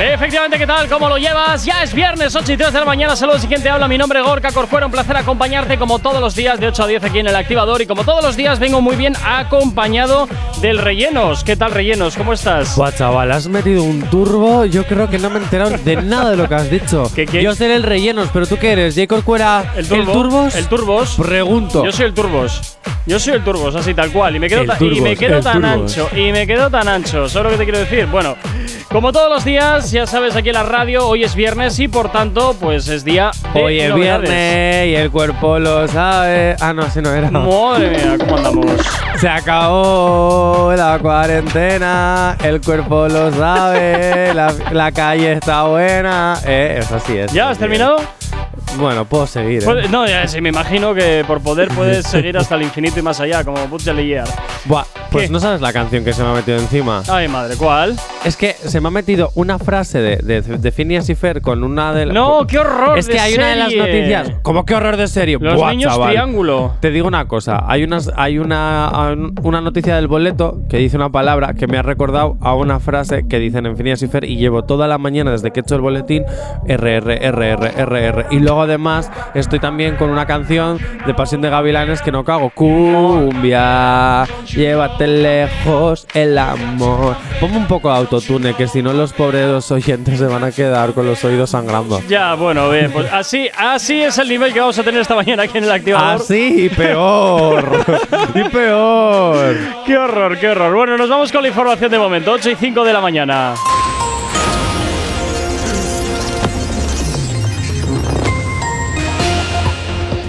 Efectivamente, ¿qué tal? ¿Cómo lo llevas? Ya es viernes, 8 y 3 de la mañana. Saludos, siguiente habla. Mi nombre es Gorka Corcuera. Un placer acompañarte como todos los días de 8 a 10 aquí en el activador. Y como todos los días, vengo muy bien acompañado del Rellenos. ¿Qué tal, Rellenos? ¿Cómo estás? Buah, chaval, has metido un turbo. Yo creo que no me he enterado de nada de lo que has dicho. ¿Qué, qué? Yo seré el rellenos, pero tú qué eres, J. Corcuera, El, turbo, turbos. El Turbos. Pregunto. Yo soy el Turbos. Yo soy el Turbos, así tal cual. Y me quedo, El ta- y Turbos, me quedo el tan Turbos. ancho. Y me quedo tan ancho. ¿Sabes lo que te quiero decir? Bueno, como todos los días, ya sabes, aquí en la radio, hoy es viernes y por tanto, pues es día de Hoy es novedades. viernes y el cuerpo lo sabe. Ah, no, ese no era. Madre mía, ¿cómo andamos? Se acabó la cuarentena, el cuerpo lo sabe, la, la calle está buena. Eh, eso sí es. ¿Ya has terminado? Bueno, puedo seguir. ¿eh? No, ya sí, me imagino que por poder puedes seguir hasta el infinito y más allá, como Butch Lightyear. Buah, pues ¿Qué? no sabes la canción que se me ha metido encima. Ay, madre, ¿cuál? Es que se me ha metido una frase de, de, de Phineas y Fer con una de las. No, qué horror Es de que hay una de las noticias. ¿Cómo qué horror de serie? Los Buah, niños chaval. triángulo. Te digo una cosa, hay unas, hay una, una noticia del boleto que dice una palabra que me ha recordado a una frase que dicen en Phineas y Fer y llevo toda la mañana desde que he hecho el boletín RR, RR, RR. Y luego además estoy también con una canción de Pasión de Gavilanes que no cago. Cumbia, llévate lejos el amor. Ponme un poco de autotune que si no los pobres oyentes se van a quedar con los oídos sangrando. Ya, bueno, bien, pues así, así es el nivel que vamos a tener esta mañana aquí en el activador. Así y peor. y peor. Qué horror, qué horror. Bueno, nos vamos con la información de momento, 8 y 5 de la mañana.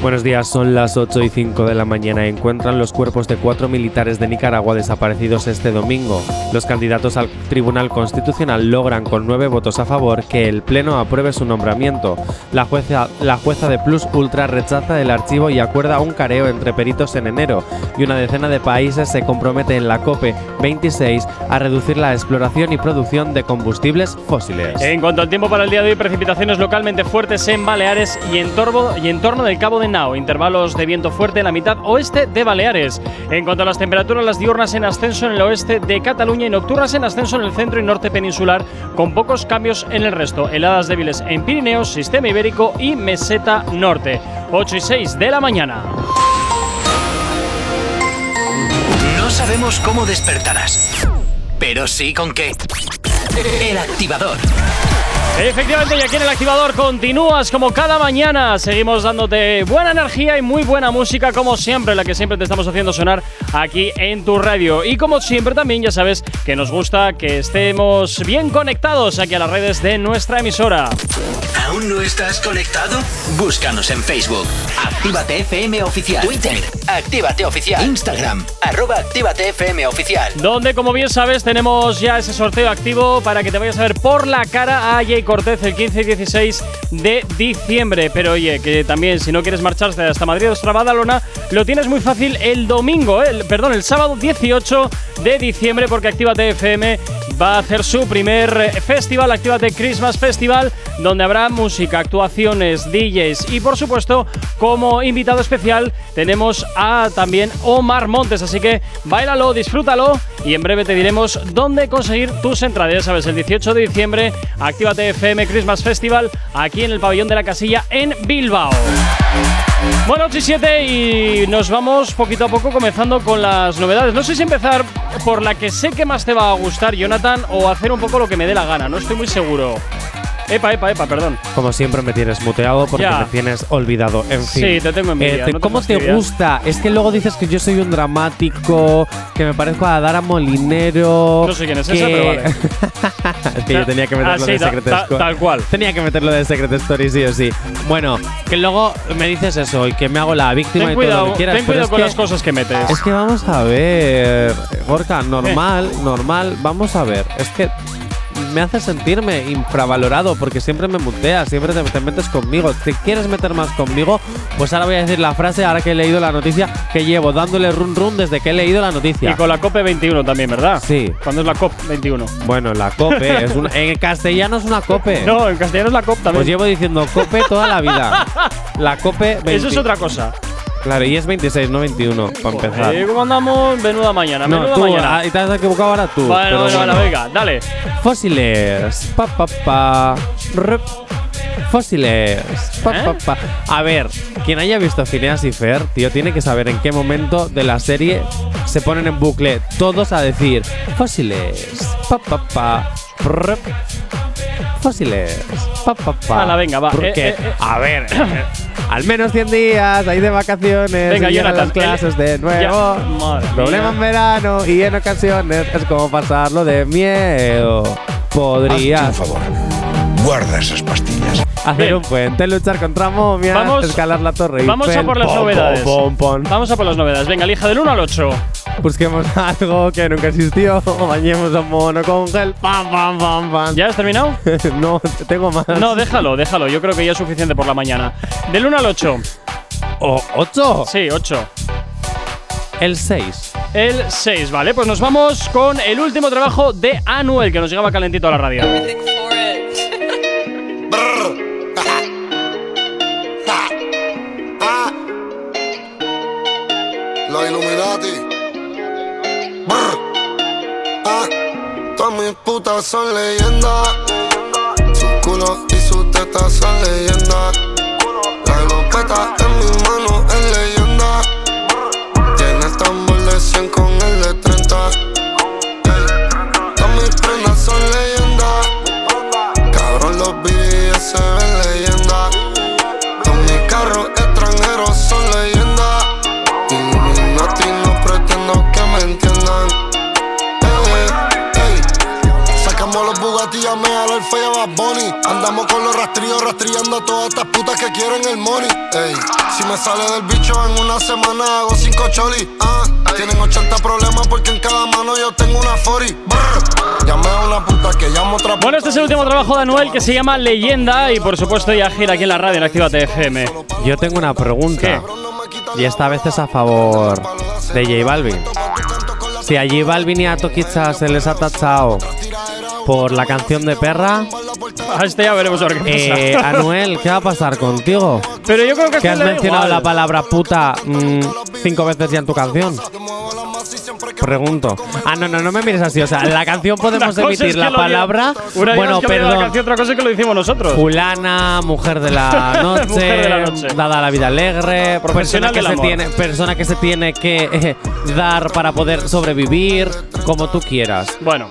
Buenos días, son las 8 y 5 de la mañana. Encuentran los cuerpos de cuatro militares de Nicaragua desaparecidos este domingo. Los candidatos al Tribunal Constitucional logran con nueve votos a favor que el Pleno apruebe su nombramiento. La jueza, la jueza de Plus Ultra rechaza el archivo y acuerda un careo entre peritos en enero. Y una decena de países se compromete en la COPE 26 a reducir la exploración y producción de combustibles fósiles. En cuanto al tiempo para el día de hoy, precipitaciones localmente fuertes en Baleares y en, torno, y en torno del Cabo de Intervalos de viento fuerte en la mitad oeste de Baleares. En cuanto a las temperaturas, las diurnas en ascenso en el oeste de Cataluña y nocturnas en ascenso en el centro y norte peninsular, con pocos cambios en el resto. Heladas débiles en Pirineos, Sistema Ibérico y Meseta Norte. 8 y 6 de la mañana. No sabemos cómo despertarás, pero sí con qué. El Activador. Efectivamente, y aquí en el activador continúas como cada mañana. Seguimos dándote buena energía y muy buena música, como siempre, la que siempre te estamos haciendo sonar aquí en tu radio. Y como siempre, también ya sabes que nos gusta que estemos bien conectados aquí a las redes de nuestra emisora. ¿Aún no estás conectado? Búscanos en Facebook. Actívate FM Oficial. Twitter. Actívate Oficial. Instagram. Arroba Actívate FM Oficial. Donde, como bien sabes, tenemos ya ese sorteo activo para que te vayas a ver por la cara a Cortez el 15 y 16 de diciembre. Pero oye, que también si no quieres marcharte hasta Madrid o Badalona, lo tienes muy fácil el domingo, el, perdón, el sábado 18 de diciembre, porque Actívate FM va a hacer su primer festival, Actívate Christmas Festival, donde habrá música, actuaciones, DJs y por supuesto, como invitado especial, tenemos a también Omar Montes. Así que bailalo, disfrútalo y en breve te diremos dónde conseguir tus entradas. Ya sabes, el 18 de diciembre, Actívate FM Christmas Festival aquí en el pabellón de la casilla en Bilbao. Bueno, 8 y 7 y nos vamos poquito a poco comenzando con las novedades. No sé si empezar por la que sé que más te va a gustar, Jonathan, o hacer un poco lo que me dé la gana. No estoy muy seguro. Epa, epa, epa, perdón. Como siempre me tienes muteado porque Ya. me tienes olvidado. En fin. Sí, te tengo envidia, te- no te ¿Cómo te fastidias. gusta? Es que luego dices que yo soy un dramático, que me parezco a Dara Molinero. No sé quién es esa, pero vale. es que yo tenía que meterlo Ah, de ta- Secret ta- tal cual. Tenía que meterlo de Secret Story, sí o sí. Bueno, que luego me dices eso y que me hago la víctima Ten y todo lo cuidado, que quieras. ten pero cuidado es con que- las cosas que metes. Es que vamos a ver, Gorka, normal, Eh. normal, vamos a ver. Es que me hace sentirme infravalorado porque siempre me muteas, siempre te, te metes conmigo. ¿Te quieres meter más conmigo? Pues ahora voy a decir la frase, ahora que he leído la noticia, que llevo dándole run run desde que he leído la noticia. Y con la COPE 21 también, ¿verdad? Sí. ¿Cuándo es la COP 21? Bueno, la COPE, es una- en castellano es una COPE. No, en castellano es la COP también. Pues llevo diciendo COPE toda la vida. La COPE 20. Eso es otra cosa. Claro, y es 26, no 21, para empezar. Eh, ¿Cómo andamos? Menuda mañana, No, menuda tú, mañana. ah, y te has equivocado ahora tú. pero bueno, bueno, venga, dale. Fósiles. Pa, pa, pa. Rup. Fósiles. Pa, ¿Eh? pa, pa. A ver, quien haya visto Phineas y Fer, tío, tiene que saber en qué momento de la serie se ponen en bucle todos a decir fósiles. Pa, pa, pa. Rup. Fósiles. Pa, pa, pa. Hala, venga, va. Porque, Eh, eh, eh. a ver, al menos 100 días hay de vacaciones. Venga, y Jonathan, las clases el- de nuevo. Problema en verano y en ocasiones es como pasarlo de miedo. Podrías Hazte un favor. Guarda esas pastillas. hacer Bien. un puente, luchar contra momias, Vamos- escalar la torre vamos a por las pom, novedades. pom, pom, pom. Vamos a por las novedades. Venga, elija del 1 al 8. Busquemos algo que nunca existió. Bañemos a un mono con gel. Pam, pam, pam, pam. ¿Ya has terminado? no, tengo más. No, déjalo, déjalo. Yo creo que ya es suficiente por la mañana. Del 1 al 8. ¿O ocho? Sí, 8. El 6. El 6, vale. Pues nos vamos con el último trabajo de Anuel, que nos llegaba calentito a la radio. Los Illuminati. Ah, todas mis putas son leyendas. Su culo y sus tetas son leyendas. La escopeta en mi mano es leyenda. Tiene el tambor de 100 con el de 30. sunlight Bunny. Andamos con los rastrillos, rastrillando a todas estas putas que quieren el money. Ey, si me sale del bicho en una semana hago cinco cholis. Ah, tienen 80 problemas porque en cada mano yo tengo una 40. Brr. Llamé a una puta que llamo otra puta. Bueno, este es el último trabajo de Anuel que se llama Leyenda y por supuesto ya gira aquí en la radio en Activa TFM. Yo tengo una pregunta. ¿Qué? Y esta vez es a favor de J Balvin. Si a J Balvin y a Toquicha se les ha tachado por la canción de Perra, A este ya veremos a ver qué pasa. eh, Anuel, ¿qué va a pasar contigo? Pero yo creo que, Que has mencionado igual. la palabra puta mm, cinco veces ya en tu canción. Pregunto. Ah, no, no, no me mires así. O sea, en la canción podemos emitir es que la palabra. Una bueno, que lo diga la perdón. canción, otra cosa es que lo hicimos nosotros. Fulana, mujer de la noche, Mujer de la noche. dada la vida alegre, persona que, se amor. tiene, persona que se tiene que eh, dar para poder sobrevivir, como tú quieras. Bueno,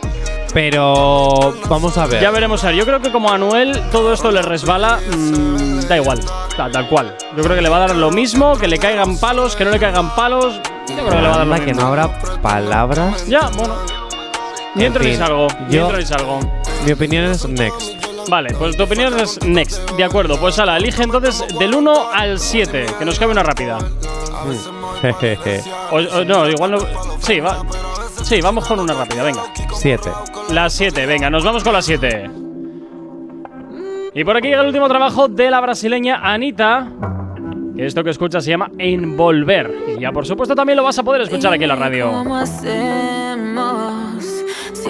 Pero vamos a ver. ya veremos a ver. Yo creo que como a Anuel todo esto le resbala, mm, da igual, tal, tal cual. Yo creo que le va a dar lo mismo, que le caigan palos, que no le caigan palos. Yo creo que le va a dar lo Anda, que mismo. no habrá palabras. Ya, bueno. Ni En entro ni salgo. Ni entro ni salgo. Mi opinión es next. Vale, pues tu opinión es next. De acuerdo, pues ala, elige entonces del 1 al 7, que nos cabe una rápida. Jejeje. O, o no, igual no. Sí, va. Sí, vamos con una rápida, venga. Siete. La 7, venga, nos vamos con la 7. Y por aquí llega el último trabajo de la brasileña Anita. Que esto que escuchas se llama Envolver. Y ya por supuesto también lo vas a poder escuchar aquí en la radio. ¿Cómo hacemos?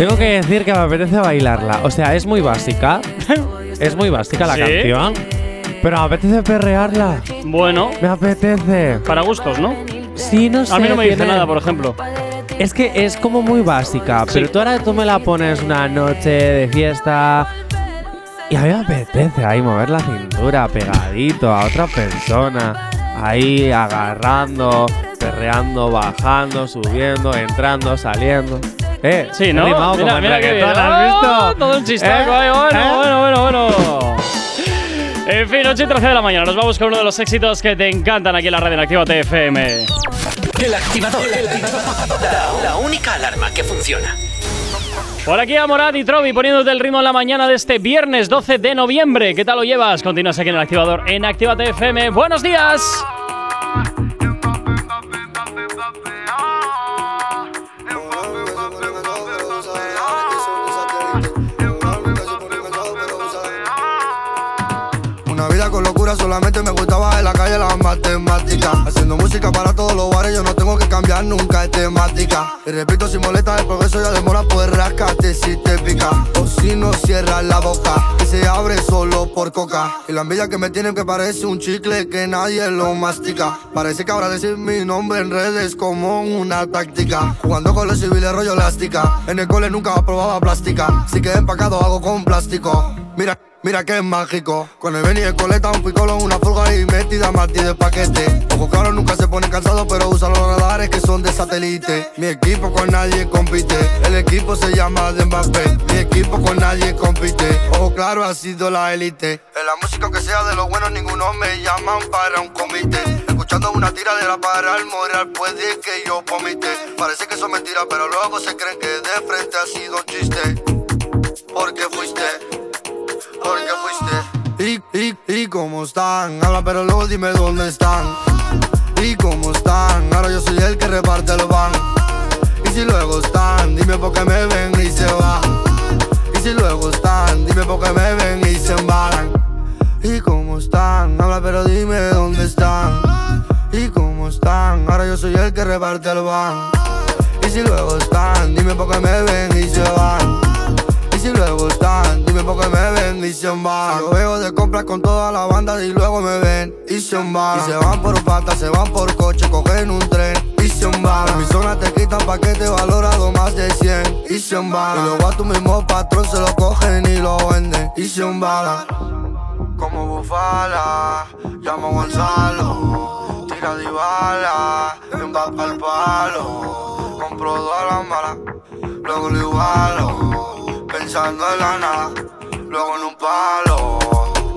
Tengo que decir que me apetece bailarla. O sea, es muy básica. Es muy básica la ¿Sí? canción. Pero me apetece perrearla. Bueno, Me apetece. para gustos, ¿no? Sí, no sé. A mí no me dice tiene- nada, por ejemplo. Es que es como muy básica, Sí. pero tú ahora tú me la pones una noche de fiesta y a mí me apetece ahí mover la cintura pegadito a otra persona, ahí agarrando, perreando, bajando, subiendo, entrando, saliendo. Eh, Sí, ¿no? rimado como Mira, mira que. ¡Oh! Todo un chistaco ¿Eh? ahí. Bueno, ¿Eh? bueno, bueno, bueno. En fin, 8 y 13 de la mañana. Nos vamos con uno de los éxitos que te encantan aquí en la radio en Activa TFM. El activador. La, la única alarma que funciona. Por aquí a Morad y Trovi poniéndote el ritmo en la mañana de este viernes 12 de noviembre. ¿Qué tal lo llevas? Continúas aquí en el activador en Activa TFM. ¡Buenos días! La matemática. Haciendo música para todos los bares, yo no tengo que cambiar nunca de temática. Y repito, si molesta el progreso ya demora, pues rascate si te pica. O si no cierras la boca, que se abre solo por coca. Y la envidia que me tienen que parece un chicle que nadie lo mastica. Parece que ahora decir mi nombre en redes como una táctica. Jugando con los civiles rollo elástica. En el cole nunca aprobaba plástica. Si que empacado hago con plástico. Mira. Mira que es mágico. Con el Benny de coleta, un picolo, una fulga y metida Martí de paquete. Ojo claro, nunca se pone cansado, pero usa los radares que son de satélite. Mi equipo con nadie compite. El equipo se llama de Mbappé. Mi equipo con nadie compite. Ojo claro, ha sido la élite. En la música que sea de los buenos, ninguno me llaman para un comité. Escuchando una tiradera para el moral, puede que yo vomite. Parece que son mentiras, pero luego se creen que de frente ha sido un chiste. Porque fuiste porque fuiste. Y, y, y cómo están, habla pero luego dime dónde están. Y cómo están, ahora yo soy el que reparte el van. Y si luego están, dime por qué me ven y se van. Y si luego están, dime por qué me ven y se embalan. Y cómo están, habla pero dime dónde están. Y cómo están, ahora yo soy el que reparte el van. Y si luego están, dime por qué me ven y se van. Si luego están, dime por qué me ven y se van. Yo veo de compras con toda la banda y luego me ven y se van. Y se van por pata, se van por coche, cogen un tren y se van. Mi zona te quitan paquete valorado más de 100 y se van. Y luego a tu mismo patrón se lo cogen y lo venden y se van. Como bufala, llamo a Gonzalo, tira de bala, empapa el palo, compro dos a la mala, luego lo igualo, pensando en la nada, luego en un palo.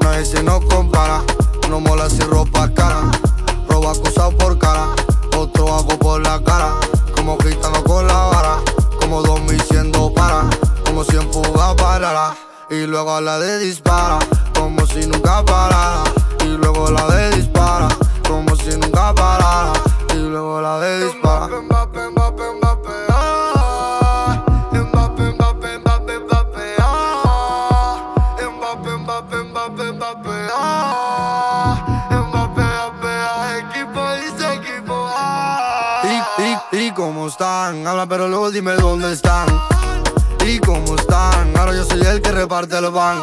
Nadie se nos compara, no mola si ropa cara, robo acusado por cara, otro hago por la cara, como gitano con la vara, como dos mil siendo para, como si en fuga parara, y luego la de dispara, como si nunca parara, y luego la de dispara, como si nunca parara, y luego la de dispara. Pero luego dime dónde están. Y cómo están, ahora yo soy el que reparte el van.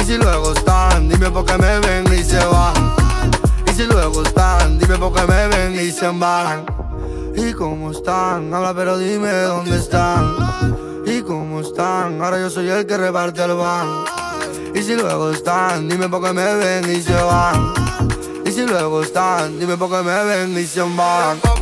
Y si luego están, dime por qué me ven y se van. Y si luego están, dime por qué me ven y se embalan. Y cómo están, habla pero dime dónde están. Y cómo están, ahora yo soy el que reparte el van. Y si luego están, dime por qué me ven y se van. Y si luego están, dime por qué me ven y se van.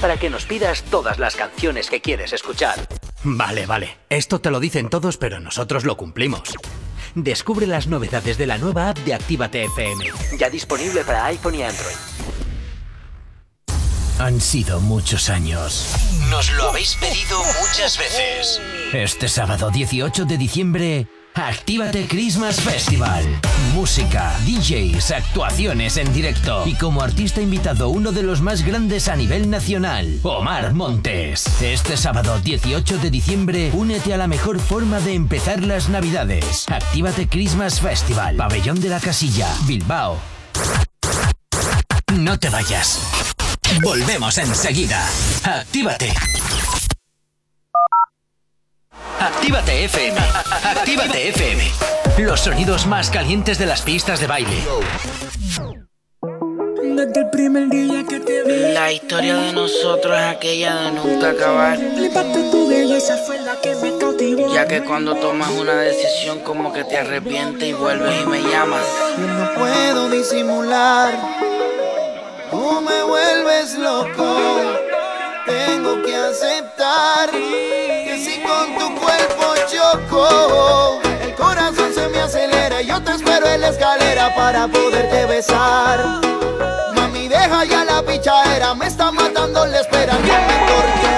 Para que nos pidas todas las canciones que quieres escuchar. Vale, vale. Esto te lo dicen todos, pero nosotros lo cumplimos. Descubre las novedades de la nueva app de Actívate FM. Ya disponible para iPhone y Android. Han sido muchos años. Nos lo habéis pedido muchas veces. Este sábado 18 de diciembre, Actívate Christmas Festival. Música, DJs, actuaciones en directo y como artista invitado uno de los más grandes a nivel nacional, Omar Montes. Este sábado 18 de diciembre, únete a la mejor forma de empezar las navidades. Actívate Christmas Festival, Pabellón de la Casilla, Bilbao. No te vayas. Volvemos enseguida. Actívate. Actívate FM. Actívate FM. Los sonidos más calientes de las pistas de baile. Desde el primer día que te vi. La historia de nosotros es aquella de nunca acabar. El impacto de tu belleza fue la que me cautivó. Ya que cuando tomas una decisión, como que te arrepientes y vuelves y me llamas. Yo no puedo disimular. Tú me vuelves loco. Tengo que aceptar que si con tu para poderte besar. Mami, deja ya la pichadera, me está matando la espera. Me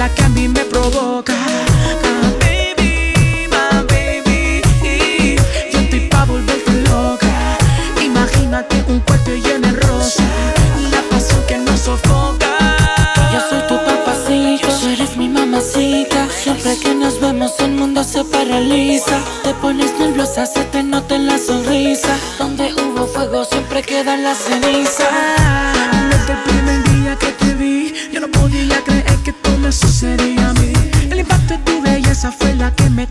La que a mí me provoca. Ah, baby, my baby. Yo estoy pa' volverte loca. Imagínate un cuarto lleno de rosa. La pasión que nos sofoca. Yo soy tu papacito, tú eres mi mamacita. Siempre que nos vemos el mundo se paraliza. Te pones nerviosa, se te nota en la sonrisa. Donde hubo fuego siempre quedan las cenizas. Belleza fue la que me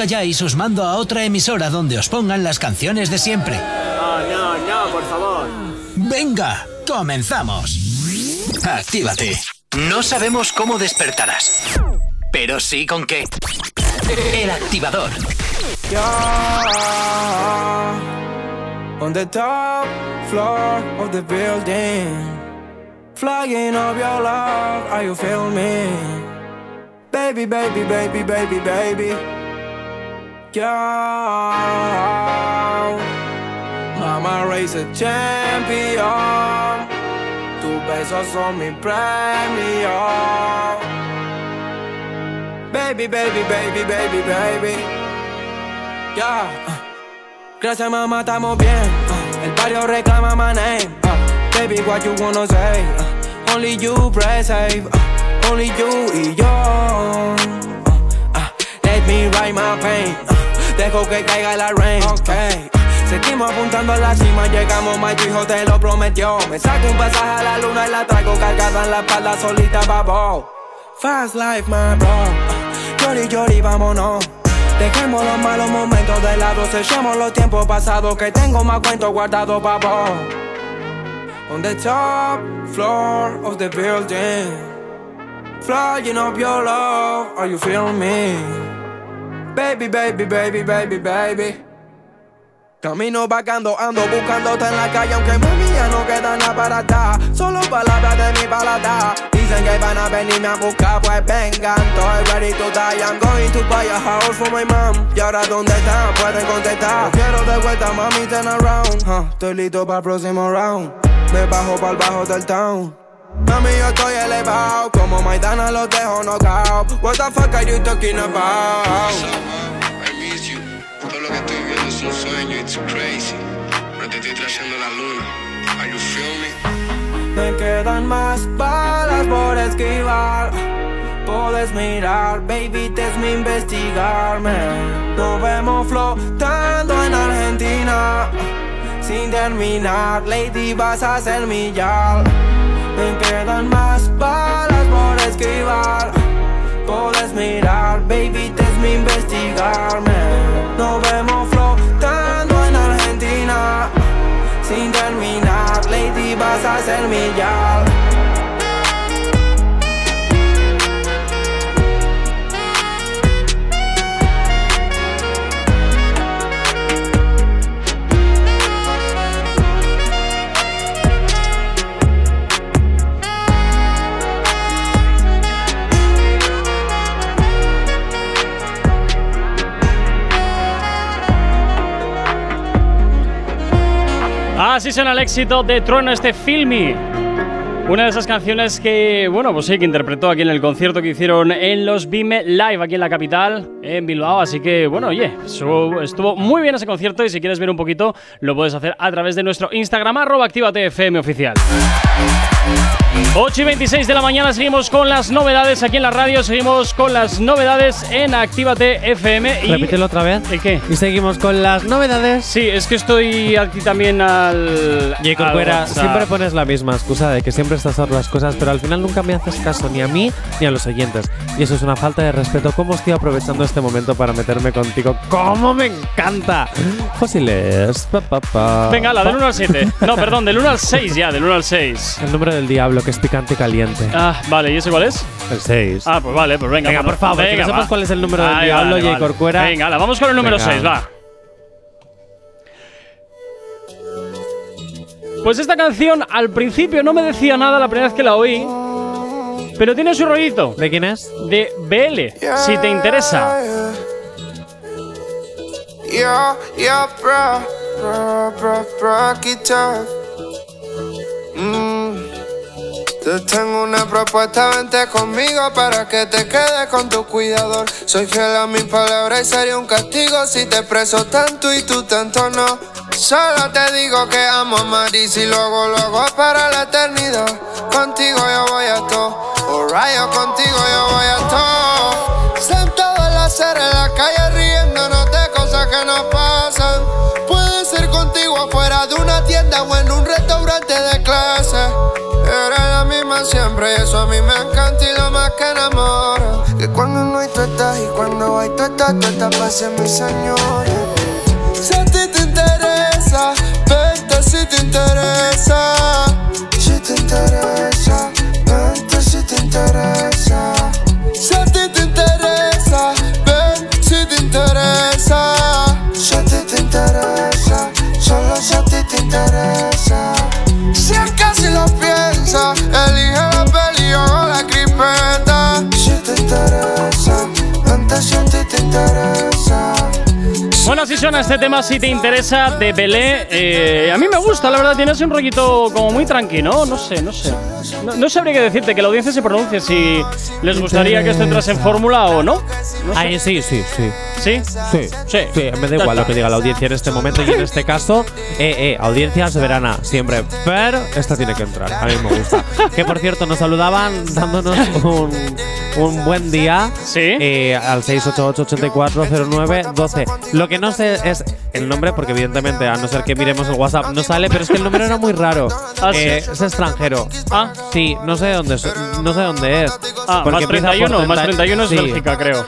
calláis, os mando a otra emisora donde os pongan las canciones de siempre. No, no, no, por favor. Venga, comenzamos. Actívate. No sabemos cómo despertarás, pero sí con qué. El activador. On the top floor of the building. Flying up your love, are you feel me? Baby, baby, baby, baby, baby. Yeah. Mama race a champion. Tus besos son mi premio. Baby, baby, baby, baby, baby. Yeah. Gracias, mamá, estamos bien. Uh, el barrio reclama my name. Uh, baby, what you wanna say? Uh, only you press save. Uh, only you y yo. Uh, uh, let me write my pain. Dejo que caiga la rain. Okay. Seguimos apuntando a la cima, llegamos, my hijo te lo prometió. Me saco un pasaje a la luna y la traigo cargada en la espalda solita, babo. Fast life, my bro. Llori, llori, vámonos. Dejemos los malos momentos de lado, sellemos los tiempos pasados que tengo más cuentos guardados vos. On the top floor of the building, flying up your love, are you feeling me? Baby, baby, baby, baby, baby. Camino vagando, ando buscándote en la calle, aunque mami ya no queda nada para atrás. Solo palabras de mi paladar. Dicen que van a venirme a buscar, pues vengan. Estoy ready to die, I'm going to buy a house for my mom. Y ahora, ¿dónde están? Pueden contestar. Quiero de vuelta, mami, turn around. Estoy listo para el próximo round. Me bajo para el bajo del town. Mami, yo estoy elevado. Como Maidana los dejo knockout. What the fuck are you talking about? I miss you. Todo lo que estoy viendo es un sueño, it's crazy. No te estoy trayendo la luna. Are you feel me? Me quedan más balas por esquivar. Puedes mirar, baby, te es mi investigarme. Nos vemos flotando en Argentina. Sin terminar, lady, vas a ser mi yal. Me quedan más balas por esquivar. Puedes mirar, baby, mi investigarme. Nos vemos flotando en Argentina. Sin terminar, lady, vas a ser mi yal. Así suena el éxito de Trueno, este Filmy. Una de esas canciones que, bueno, pues sí, que interpretó aquí en el concierto que hicieron en los Vime Live aquí en la capital, en Bilbao. Así que, bueno, oye, estuvo, estuvo muy bien ese concierto y si quieres ver un poquito, lo puedes hacer a través de nuestro Instagram, arroba activatefm oficial. 8 y 26 de la mañana seguimos con las novedades aquí en la radio, seguimos con las novedades en Actívate FM. Y Repítelo otra vez. ¿El qué? Y seguimos con las novedades. Sí, es que estoy aquí también al. Jay al WhatsApp. siempre pones la misma excusa de que siempre estás a las cosas, pero al final nunca me haces caso ni a mí ni a los oyentes. Y eso es una falta de respeto. ¿Cómo estoy aprovechando este momento para meterme contigo? ¡Cómo me encanta! Fósiles. Pa, pa, pa. Venga, la del 1 al 7. No, perdón, del 1 al 6 ya, del 1 al 6. El número del diablo, que es picante caliente. Ah, vale, ¿y ese cuál es? El 6. Ah, pues vale, pues venga. Venga, por favor, que venga, no sepas va. cuál es el número del Ay, diablo, vale, vale. Corcuera. Venga, la vamos con el número Venga. 6, va. Pues esta canción al principio no me decía nada la primera vez que la oí, pero tiene su rollito. ¿De quién es? De BL, si te interesa. Yeah, yeah, bro, bro, bro, bro, keep tough. Mm. Te tengo una propuesta, vente conmigo para que te quedes con tu cuidador. Soy fiel a mis palabras y sería un castigo si te preso tanto y tú tanto no. Solo te digo que amo a Maris y luego, luego es para la eternidad. Contigo yo voy a todo, alright, yo contigo yo voy a todo. Que enamora. Que cuando no hay tú estás y cuando hay tú estás, tú estás para ser mi señora. Si a ti te interesa, vente si te interesa. Si te interesa, vente si te interesa. Si a ti te interesa, ven si te interesa. Si a ti te interesa, solo si a ti te interesa. Si es que si lo piensas, elige la o cripeta. Si te interesa, vente si a te interesa. Bueno, así suena este tema si te interesa de Belé. Eh, a mí me gusta, la verdad, tiene así un rollito como muy tranquilo, no sé, no sé. No, no sabría qué decirte, que la audiencia se pronuncie si les gustaría que esto entrase en fórmula o no. No sé. Ahí sí, sí, sí. ¿Sí? Sí, Sí. sí, me da igual lo que diga la audiencia en este momento y en este caso, eh, eh, audiencia soberana, siempre. Pero esta tiene que entrar, a mí me gusta. que por cierto, nos saludaban dándonos un, un buen día Sí. eh, al 688-8409-12. Lo que no sé es el nombre, porque evidentemente, a no ser que miremos el WhatsApp, no sale, pero es que el número era muy raro. Ah, sí. Eh, Es extranjero. Ah, Sí, no sé dónde es. No sé dónde es. ah Porque más empieza por 31, más 30 31 es sí. Bélgica, creo.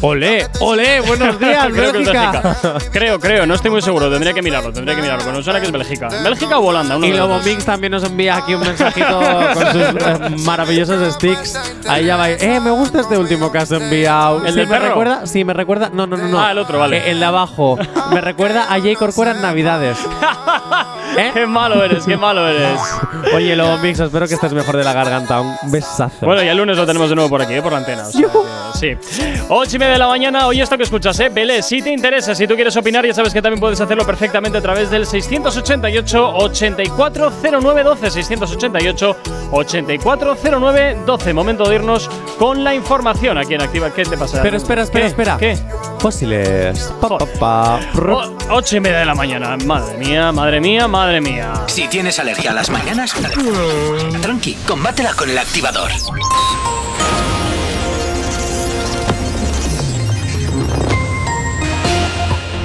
Olé, olé, buenos días, creo Bélgica. Creo, creo, no estoy muy seguro, tendría que mirarlo, tendría que mirarlo. Me suena que es Bélgica. ¿Bélgica o Holanda? Uno Y Lobo. Mix también nos envía aquí un mensajito con sus eh, maravillosos sticks. Ahí ya va. Eh, me gusta este último que has enviado. ¿El Sí, del me perro? recuerda? Sí, me recuerda. No, no, no, no. Ah, el otro, vale. Eh, el de abajo. me recuerda a Jay Corcuera en Navidades. ¿Eh? Qué malo eres, qué malo eres. Oye, Lobo Mix, espero que estés mejor de la garganta. Un besazo. Bueno, y el lunes lo tenemos de nuevo por aquí, ¿eh? por la antena. o sea que sí. 8 y media de la mañana, oye esto que escuchas, ¿eh? Belé, si te interesa, si tú quieres opinar, ya sabes que también puedes hacerlo perfectamente a través del 688-840912. 688-840912. Momento de irnos con la información aquí en Activa. ¿Qué te pasa? Pero espera, espera, ¿Qué? espera. ¿Qué? Fósiles. Ocho y media de la mañana. Madre mía, madre mía, madre mía. Si tienes alergia a las mañanas, tranqui, combátela con el activador.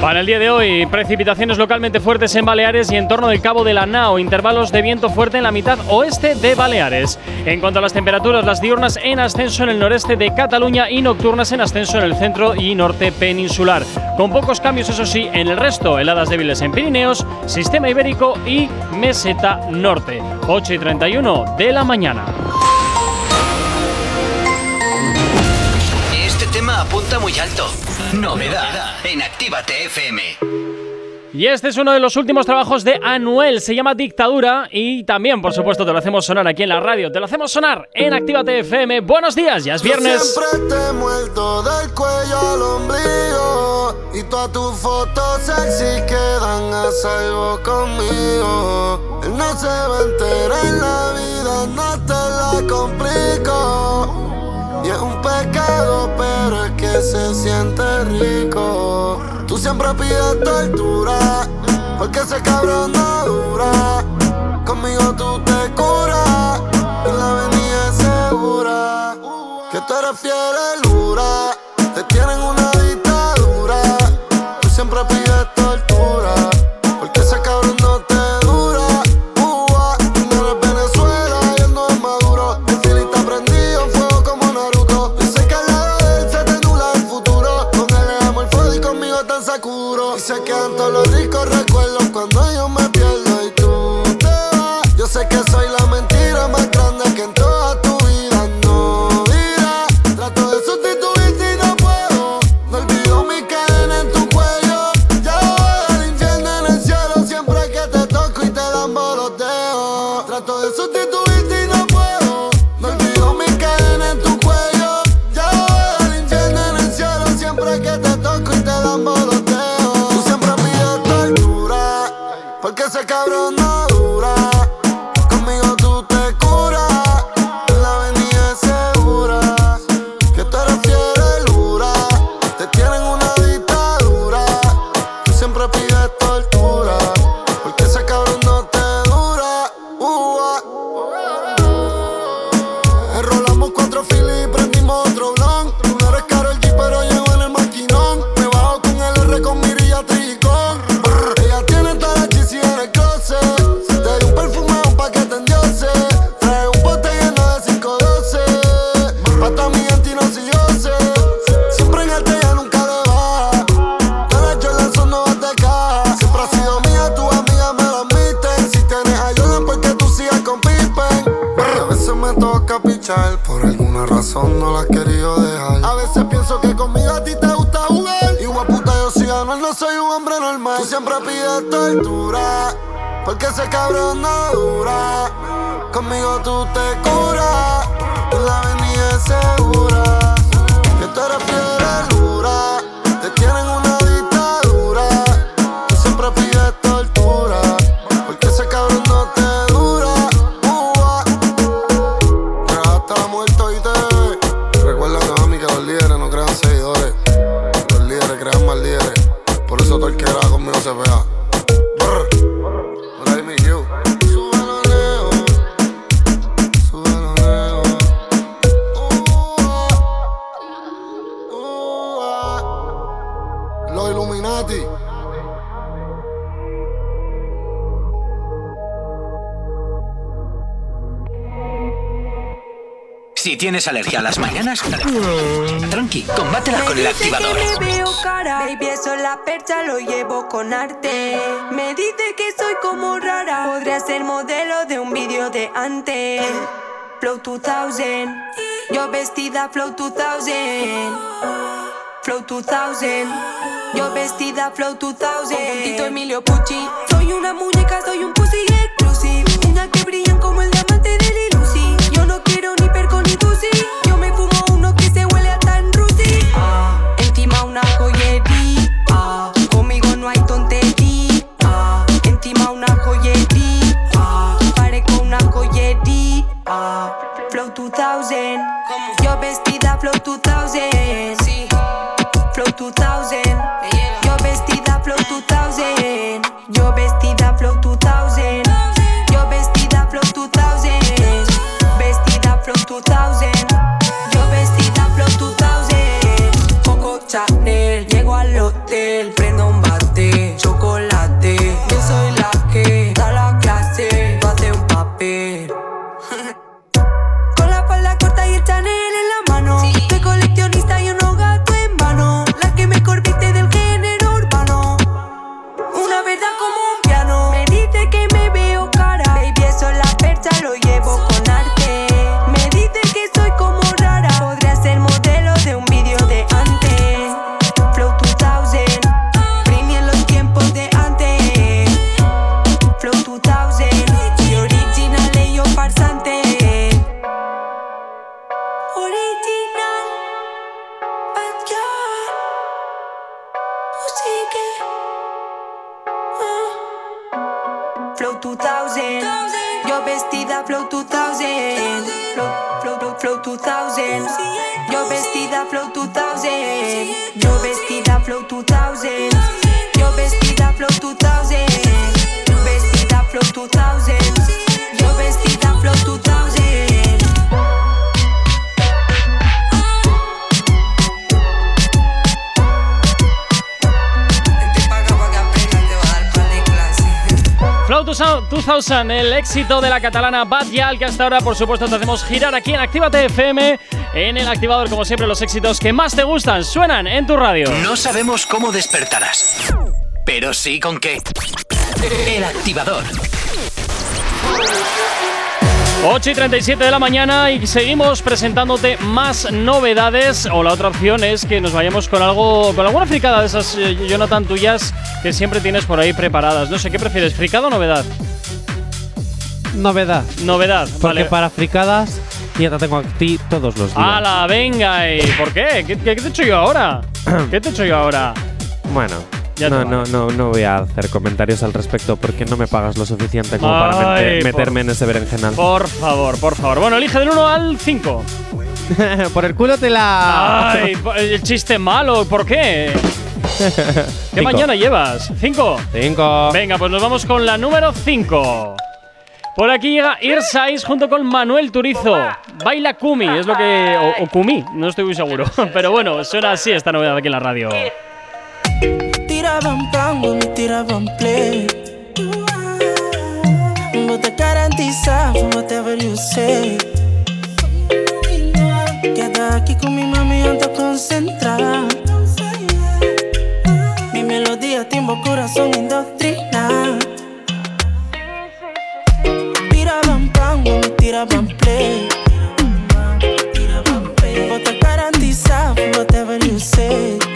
Para el día de hoy, precipitaciones localmente fuertes en Baleares y en torno del Cabo de la Nao, intervalos de viento fuerte en la mitad oeste de Baleares. En cuanto a las temperaturas, las diurnas en ascenso en el noreste de Cataluña y nocturnas en ascenso en el centro y norte peninsular. Con pocos cambios, eso sí, en el resto, heladas débiles en Pirineos, Sistema Ibérico y Meseta Norte. 8 y 31 de la mañana. Apunta muy alto. Novedad en Actívate FM. Y este es uno de los últimos trabajos de Anuel, se llama Dictadura y también, por supuesto, te lo hacemos sonar aquí en la radio, te lo hacemos sonar en Actívate FM. Buenos días, ya es viernes. Siempre te he muerto del cuello al ombligo Y todas tus fotos sexy quedan a salvo conmigo Él no se va a enterar en la vida, no te la complico Y es un pecado, pero es que se siente rico. Tú siempre pides tortura Porque ese cabrón no dura. Conmigo tú te curas Y la avenida es segura. Que tú eres fiel dura percha lo llevo con arte. Me dice que soy como rara, podría ser modelo de un vídeo de antes. Flow 2000, yo vestida Flow 2000. Flow 2000, yo vestida Flow 2000. Con puntito Emilio Pucci, soy una muñeca, soy un 2000. Yo vestida Flow 2000. Yo vestida Flow 2000. 2000, el éxito de la catalana Bad Yal, que hasta ahora, por supuesto, te hacemos girar aquí en Actívate FM, en el activador, como siempre, los éxitos que más te gustan suenan en tu radio. No sabemos cómo despertarás, pero sí con qué. El activador. 8 y 37 de la mañana y seguimos presentándote más novedades. O la otra opción es que nos vayamos con algo, con alguna fricada de esas, eh, Jonathan, tuyas que siempre tienes por ahí preparadas. No sé, ¿qué prefieres, fricada o novedad? Novedad. Novedad, Porque vale. para fricadas ya te tengo a ti todos los días. ¡Hala, venga! ¿Y por qué? ¿Qué, qué- qué te he hecho yo ahora? ¿Qué te he hecho yo ahora? Bueno, Ya no, no, no, no voy a hacer comentarios al respecto porque no me pagas lo suficiente como para Ay, meterme en ese berenjenal. Por favor, por favor. Bueno, elige del 1 al 5. Por el culo te la. Ay, el chiste malo, ¿por qué? ¿Qué mañana llevas? ¿Cinco? Cinco. Venga, pues nos vamos con la número 5. Por aquí llega Irsais junto con Manuel Turizo. Baila Kumi, es lo que. O, o Kumi, no estoy muy seguro. Pero bueno, suena así esta novedad aquí en la radio. Tiraban plan, me tiraban play. But te garantiza whatever you say. Queda aquí con mi mami, ando concentrada. Mi melodía, timbo, corazón, indoctrina. tira pa' play. Whatever you say.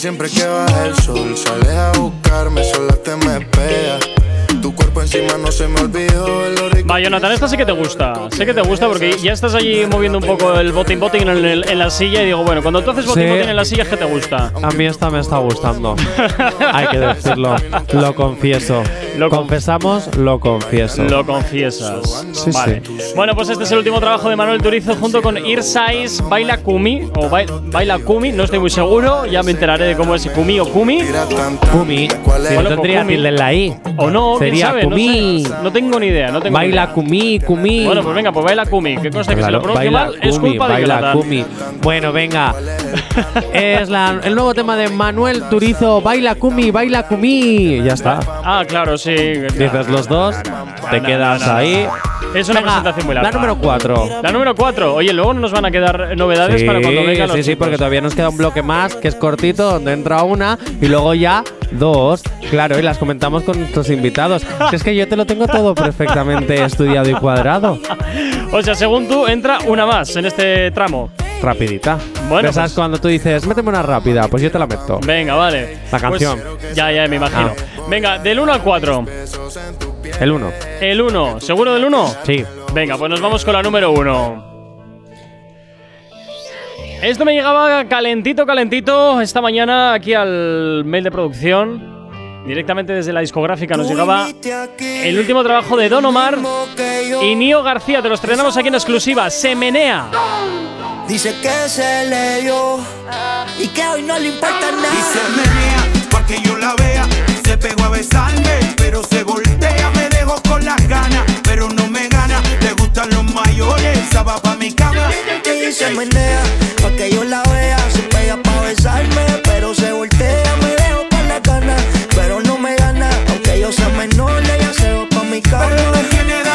Siempre que baja el sol. Sales a buscarme, sola te me esperas. Tu cuerpo encima no se me olvidó. Va, Jonathan, esta sí que te gusta. Sé que te gusta porque ya estás allí moviendo un poco el botín botín en, el- en la silla y digo, bueno, cuando tú haces botín Sí. botín en la silla es que te gusta. A mí esta me está gustando. Hay que decirlo. Lo confieso. Lo con- Confesamos, lo confieso. Lo confiesas. Sí, vale. Bueno, pues este es el último trabajo de Manuel Turizo junto con Irsais Baila Kumi o Bai- Baila Kumi, no estoy muy seguro, ya me enteraré de cómo es Kumi o Kumi. Kumi. Si no pues tendría tilde en la I. O no, quién Sería sabe, no Kumi. sé. No tengo ni idea, no tengo Baila idea. Kumi, Kumi. Bueno, pues venga, pues baila Kumi. Que conste que si lo pronuncio mal es culpa de baila. Kumi. Bueno, venga. es la- el nuevo tema de Manuel Turizo. Baila Kumi, baila Kumi. Ya está. Ah, claro, sí. Dices los dos, te quedas ahí. Es una Venga, presentación muy larga. La número 4. La número 4. Oye, luego nos van a quedar novedades Sí, para cuando vengan los sí, sí, porque todavía nos queda un bloque más que es cortito, donde entra una y luego ya dos. Claro, y las comentamos con nuestros invitados. Si es que yo te lo tengo todo perfectamente estudiado y cuadrado. O sea, según tú, entra una más en este tramo. Rapidita. Bueno, Pero ¿Sabes pues- cuando tú dices, méteme una rápida? Pues yo te la meto. Venga, vale. La canción. Pues, ya, ya, me imagino. Ah. Venga, del 1 al 4. El uno. El 1. ¿Seguro del 1? Sí. Venga, pues nos vamos con la número 1. Esto me llegaba calentito, calentito esta mañana aquí al mail de producción. Directamente desde la discográfica nos llegaba el último trabajo de Don Omar y Nio García. Te lo estrenamos aquí en exclusiva. Se menea. Dice que se leyó y que hoy no le importa nada. Y se menea pa' que yo la vea. Se pegó a besarme, pero se voltea. Me dejó con las ganas, pero no me gana. Le gustan los mayores, esa va pa' mi cama. Y se menea pa' que yo la vea. Cama. Pero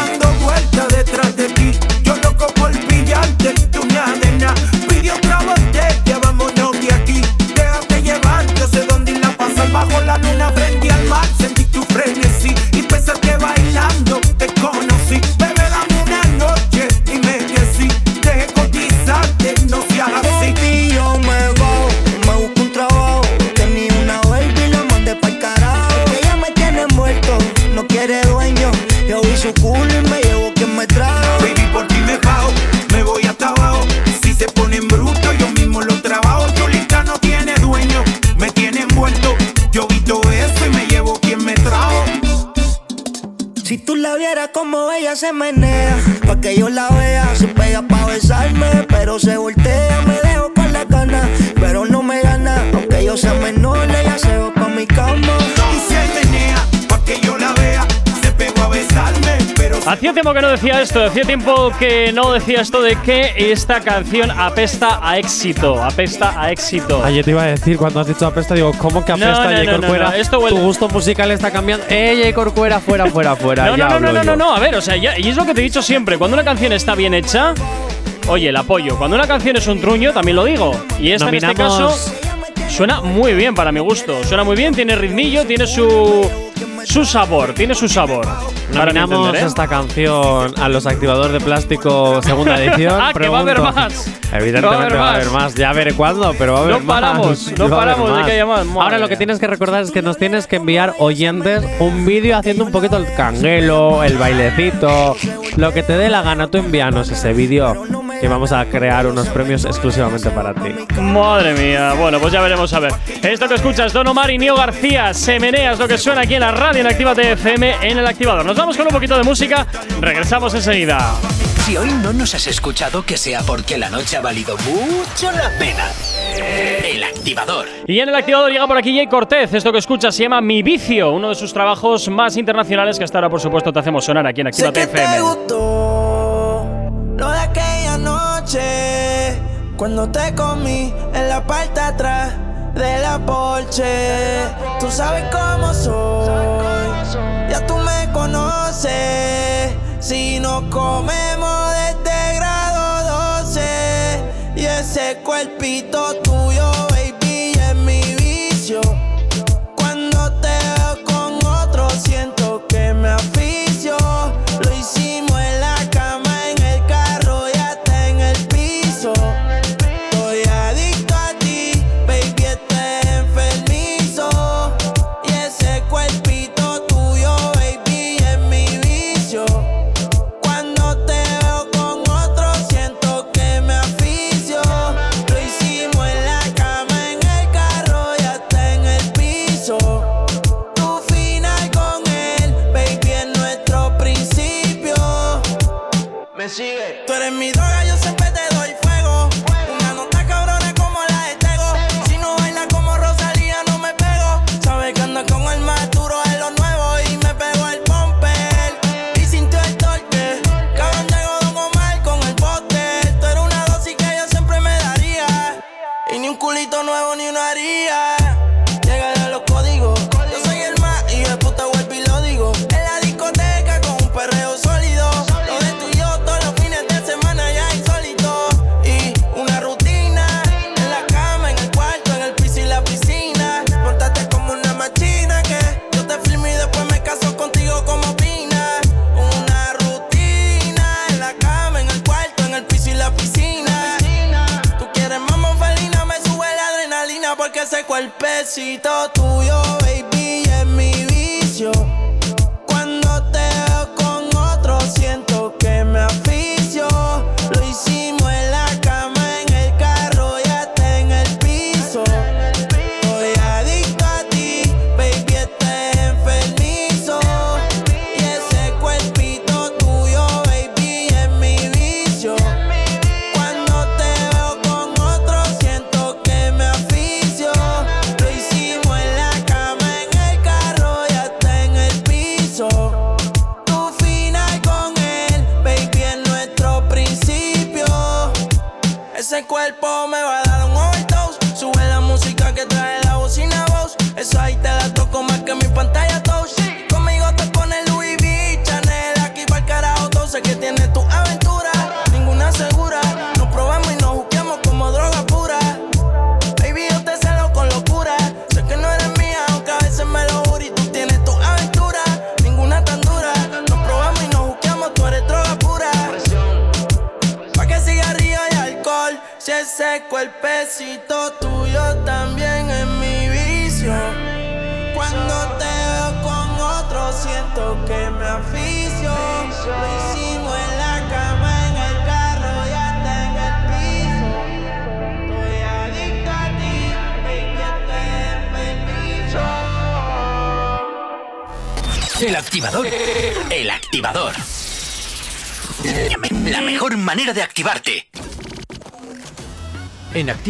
su culo y me llevo quien me trajo. Baby, por ti me bajo, me voy hasta abajo. Si se ponen bruto, yo mismo lo trabajo. Yolita no tiene dueño, me tiene envuelto. Yo vi todo eso y me llevo quien me trajo. Si tú la vieras como ella se menea, pa' que yo la vea, se pega pa' besarme, pero se voltea, me dejo con la ganas, pero no me gana, aunque yo sea menor, ella se va pa' mi cama. Y Hacía tiempo que no decía esto, hacía tiempo que no decía esto de que esta canción apesta a éxito, apesta a éxito. Ayer te iba a decir, cuando has dicho apesta, digo, ¿cómo que apesta no, no, no, Corcuera? no, esto Tu gusto musical está cambiando. ¡Eh, Jay Corcuera, fuera, fuera, fuera! No, no, no, no, no, no, a ver, o sea, ya- y es lo que te he dicho siempre, cuando una canción está bien hecha, oye, el apoyo. Cuando una canción es un truño, también lo digo. Y esta en este caso suena muy bien para mi gusto. Suena muy bien, tiene ritmillo, tiene su su sabor, tiene su sabor. Nominamos entender, ¿eh? esta canción a los activadores de plástico segunda edición. Ah, que va a haber más. Evidentemente Va a haber va a haber más. más. Ya veré cuándo, pero va a haber No más. paramos, no paramos de más. que haya más. Madre Ahora lo que tienes que recordar es que nos tienes que enviar oyentes un vídeo haciendo un poquito el canguelo, el bailecito, lo que te dé la gana. Tú envíanos ese vídeo y vamos a crear unos premios exclusivamente para ti. Madre mía, bueno, pues ya veremos a ver. Esto que escuchas, Don Omar y Nio García, se menea, es lo que suena aquí en la radio en Actívate FM en el activador. Nos vamos con un poquito de música, regresamos enseguida. Si hoy no nos has escuchado, que sea porque la noche ha valido mucho la pena. El activador. Y en el activador llega por aquí Jay Cortez. Esto que escuchas se llama Mi Vicio, uno de sus trabajos más internacionales que hasta ahora, por supuesto, te hacemos sonar aquí en Actívate que te FM. gustó lo de aquella cuando te comí en la parte de atrás de la Porsche. Tú sabes cómo soy, ya tú me conoces. Si nos comemos desde grado 12 y ese cuerpito tuyo,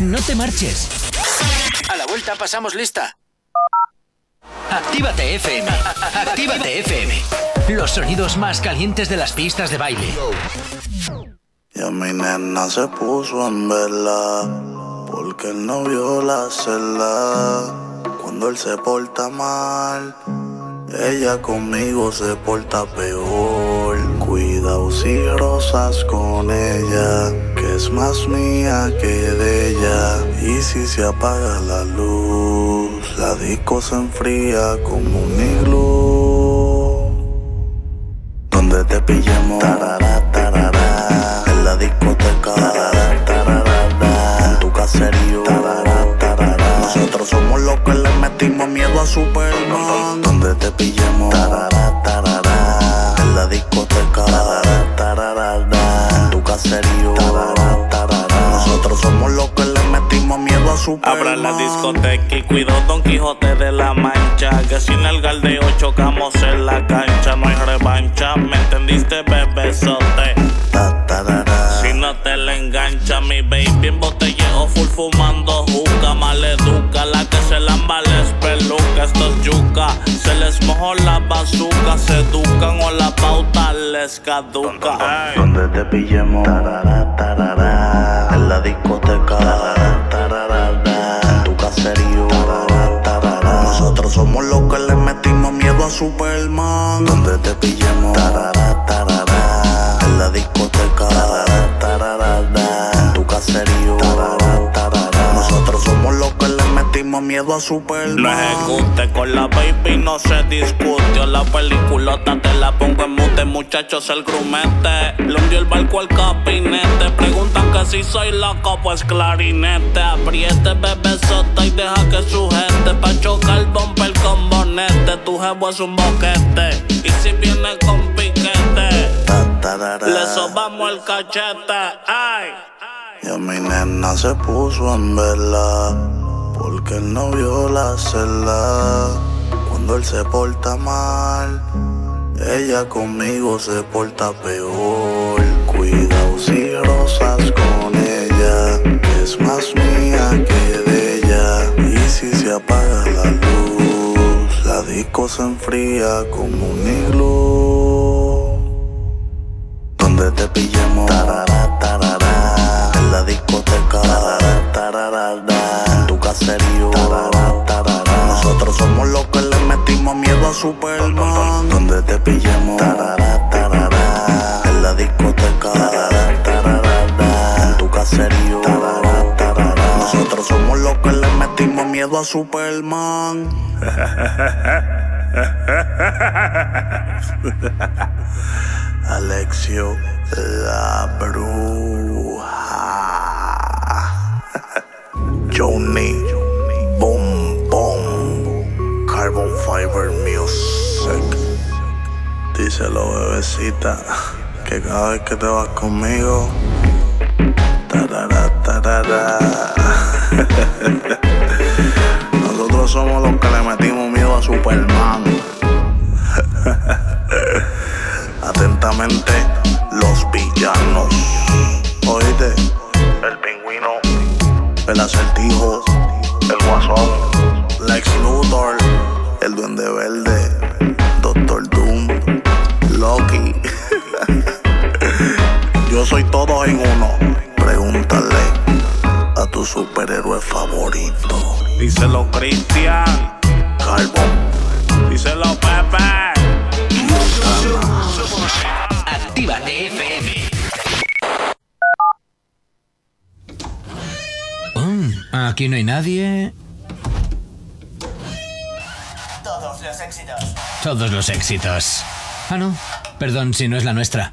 No te marches. A la vuelta pasamos lista. Actívate FM. Actívate FM. Los sonidos más calientes de las pistas de baile. Ya mi nena se puso en vela porque él no vio la celda. Cuando él se porta mal, ella conmigo se porta peor. Cuidado si rosas con ella, es más mía que de ella. Y si se apaga la luz, la disco se enfría como un iglú. Donde te pillemos, tarara, tarara, en la discoteca, tarara, en tu caserío. Nosotros somos los que le metimos miedo a Superman. Donde te pillemos, tarara, tarara, en la discoteca, tarara, tarara, Nosotros somos los que le metimos miedo a Superman. Abra la discoteca y cuido Don Quijote de la Mancha. Que sin el galdeo chocamos en la cancha. No hay revancha, ¿me entendiste, bebesote? Si no te le engancha, mi baby en botelleo full fumando juca. Maleduca, la que se les peluca. Se les mojó la bazooka, se educan o la pauta les caduca. Donde te pillemos, tarará, tarará, en la discoteca, en tu caserío, Nosotros somos los que le metimos miedo a Superman. Donde te pillemos, tarará, tarará, en la discoteca, en tu caserío No ejecute con la baby, no se discute. La peliculota te la pongo en mute, muchachos, el grumete. Le hundió el barco al capinete. Preguntan que si soy loco, pues clarinete. Apriete, bebé sota y deja que sujete. Pa' chocar bumper con bonete. Tu jevo es un boquete. Y si viene con piquete, le sobamos el cachete. Ay. Y a mi nena se puso en vela porque él no vio la celda. Cuando él se porta mal, ella conmigo se porta peor. Cuidado si rosas con ella, es más mía que de ella. Y si se apaga la luz, la disco se enfría como un iglú. Donde te pillemos, tarara, tarara, en la discoteca, tarara, Nosotros somos los que le metimos miedo a Superman. Donde te tarara, en la discoteca, en tu caserío. Nosotros somos los que le metimos miedo a Superman. Alexio la bruja. Johnny Díselo, bebecita, que cada vez que te vas conmigo. tarara, tarara. Nosotros somos los que le metimos miedo a Superman. Atentamente, los villanos. Oíste, el pingüino, el acertijo, el guasón, Lex Luthor, el duende verde, soy todo en uno. Pregúntale a tu superhéroe favorito. Díselo, Cristian. Carbon. Díselo, Pepe. Actívate FM. Mm, aquí no hay nadie. Todos los éxitos. Todos los éxitos. Ah, no. Perdón si no es la nuestra.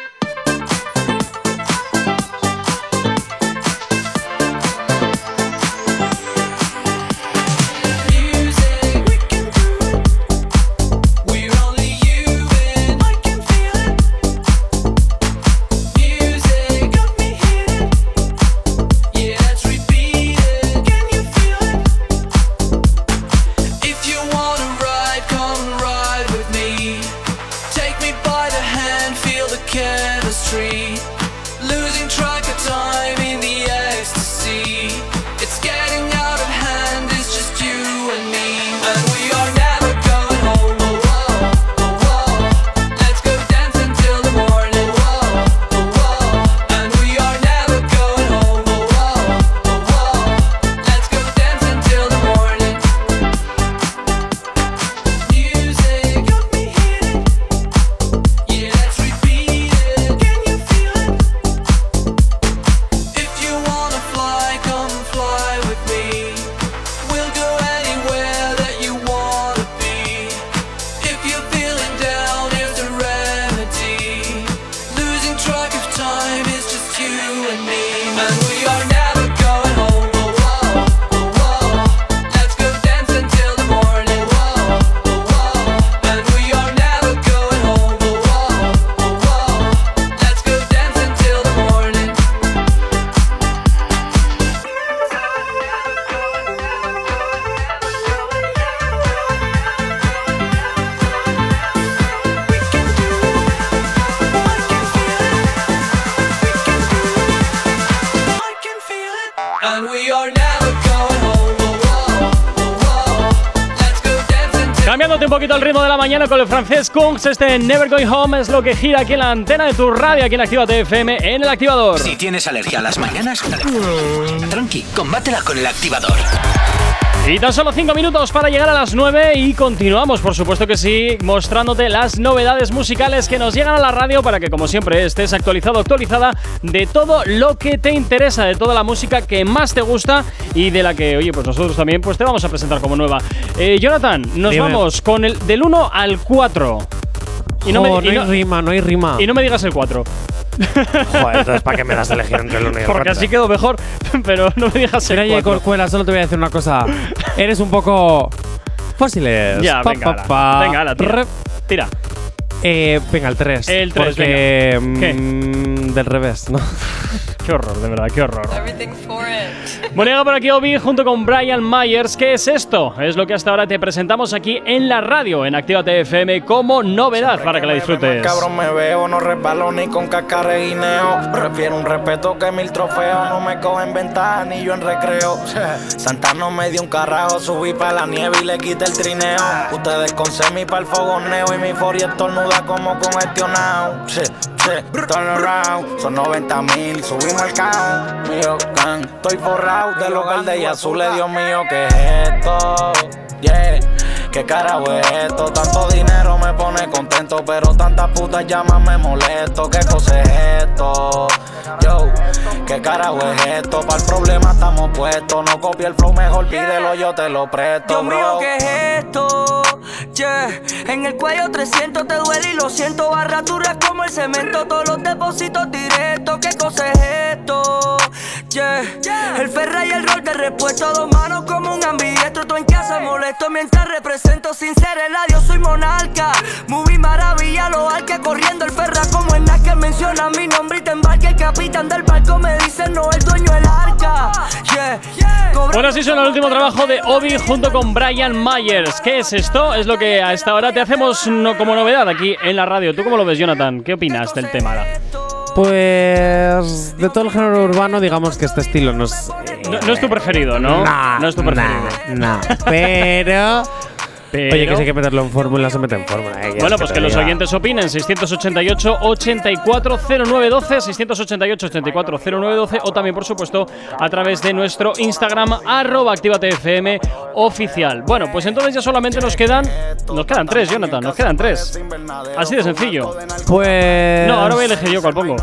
Con francés Kungs, este Never Going Home es lo que gira aquí en la antena de tu radio, aquí en Activa FM, en el activador. Si tienes alergia a las mañanas, tranqui, combátela con el activador. Y tan solo 5 minutos para llegar a las 9 y continuamos, por supuesto que sí, mostrándote las novedades musicales que nos llegan a la radio para que, como siempre, estés actualizado, actualizada de todo lo que te interesa, de toda la música que más te gusta y de la que, oye, pues nosotros también pues te vamos a presentar como nueva. Eh, Jonathan, nos Dime. vamos con el del 1 al 4. Y no, me, y no hay rima, no hay rima. y no me digas el 4. Joder, entonces ¿para qué me das a elegir entre el uno y el Porque cuatro? así quedó mejor, pero no me digas el Mira, Ye 4. Corcuera, solo te voy a decir una cosa. Eres un poco. Fósiles. Ya, Pa, venga, pa, ala. pa. Venga, ala, tira. Re- Tira. Eh, venga, el 3. El tres, Porque. venga. ¿Qué? mm, del revés, ¿no? Qué horror, de verdad, qué horror. Bueno, llega por aquí Obi junto con Brian Myers. ¿Qué es esto? Es lo que hasta ahora te presentamos aquí en la radio, en Actívate FM, como novedad para que la disfrutes. Cabrón me veo, no resbalo ni con cascareguineo. Prefiero un respeto que mil trofeos. No me cogen ventaja ni yo en recreo. Santano me dio un carajo, subí pa' la nieve y le quité el trineo. Ustedes con semi pa' el fogoneo y mi foria estornuda como congestionado. Turn around. Son 90 mil, subimos el count. Mío, can. Estoy forrado de los verdes y azules, Dios mío, ¿qué es esto? Yeah. ¿Qué carajo es esto? Tanto dinero me pone contento, pero tantas putas llamas me molesto. ¿Qué cosa es esto? Yo, ¿qué carajo es esto? Para el problema estamos puestos. No copia el flow, mejor pídelo, yo te lo presto, Dios mío, bro. ¿qué es esto? Yeah. En el cuello 300 te duele y lo siento. Barraturas como el cemento, todos los depósitos directos. ¿Qué cosa es esto? Yeah. El ferra y el rol de repuesto, dos manos como un ambidiestro. En casa molesto mientras represento sin ser el adiós, soy monarca. Movie maravilla, lo que corriendo el ferra como en que menciona mi nombre y te embarca el capitán del barco. Me dice no, el dueño del arca. Yeah. Cobra- Bueno, así suena el último trabajo de Obi junto con Brian Myers. ¿Qué es esto? Es lo que a esta hora te hacemos no, como novedad aquí en la radio. ¿Tú cómo lo ves, Jonathan? ¿Qué opinas del tema? ahora? Pues. De todo el género urbano, digamos que este estilo no es. No, no es tu preferido, ¿no? Nah, no es tu preferido. nah, nah. Pero. Pero- Oye, que si hay que meterlo en fórmula, se mete en fórmula. ¿eh? Bueno, Es pues que los oyentes opinen. 688-840912, 688-840912 o también, por supuesto, a través de nuestro Instagram, arroba activatefm oficial. Bueno, pues entonces ya solamente nos quedan... Nos quedan tres, Jonathan, nos quedan tres. Así de sencillo. Pues. No, ahora voy a elegir yo cuál pongo.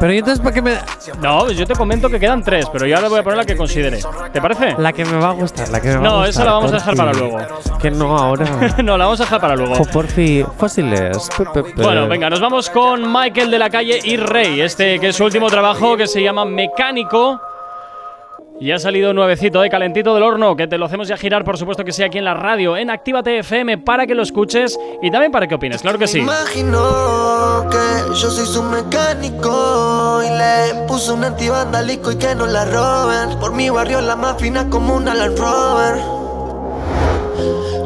Pero ¿y entonces, ¿para qué me.? No, yo te comento que quedan tres, pero yo ahora voy a poner la que considere. ¿Te parece? La que me va a gustar, la que me va a No, gustar. esa la vamos a dejar para luego. Que no ahora. no, la vamos a dejar para luego. Porfi. Fósiles. Bueno, venga, nos vamos con Michael de la calle y Rey, este que es su último trabajo que se llama Mecánico. Y ha salido nuevecito, de calentito del horno, que te lo hacemos ya girar, por supuesto que sea aquí en la radio, en Actívate FM, para que lo escuches y también para que opines, claro que sí. Imagino que yo soy su mecánico y le puso un y que no la roben. Por mi barrio la más fina como una Land Rover.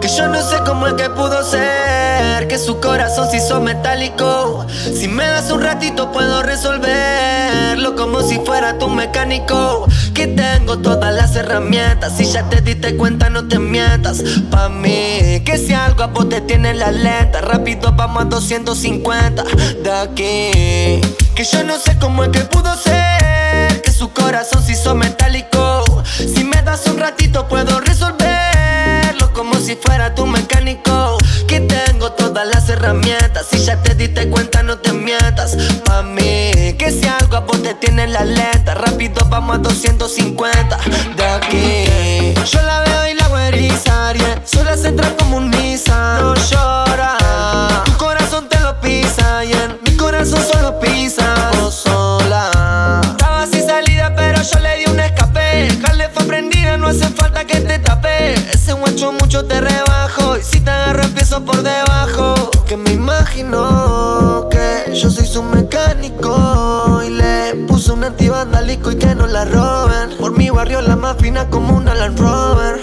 Que yo no sé cómo es que pudo ser Que su corazón se hizo metálico. Si me das un ratito puedo resolverlo Como si fuera tu mecánico. Que tengo todas las herramientas Si ya te diste cuenta no te mientas Pa' mí Que si algo a vos te tiene la lenta Rápido vamos a 250 de aquí. Que yo no sé cómo es que pudo ser Que su corazón se hizo metálico. Si me das un ratito puedo resolverlo si fuera tu mecánico. Que tengo todas las herramientas. Si ya te diste cuenta, no te mientas. Pa' mí, que si algo a vos te tiene la lenta. Rápido vamos a 250 de aquí. Yo la veo y la hago erizar. Yeah. Sola se entra como un antivándalico y que no la roben. Por mi barrio, la más fina como una Land Rover.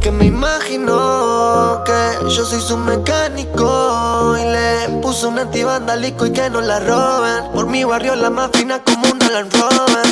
Que me imagino que yo soy su mecánico. Y le puso un antivándalico y que no la roben. Por mi barrio, la más fina como una Land Rover.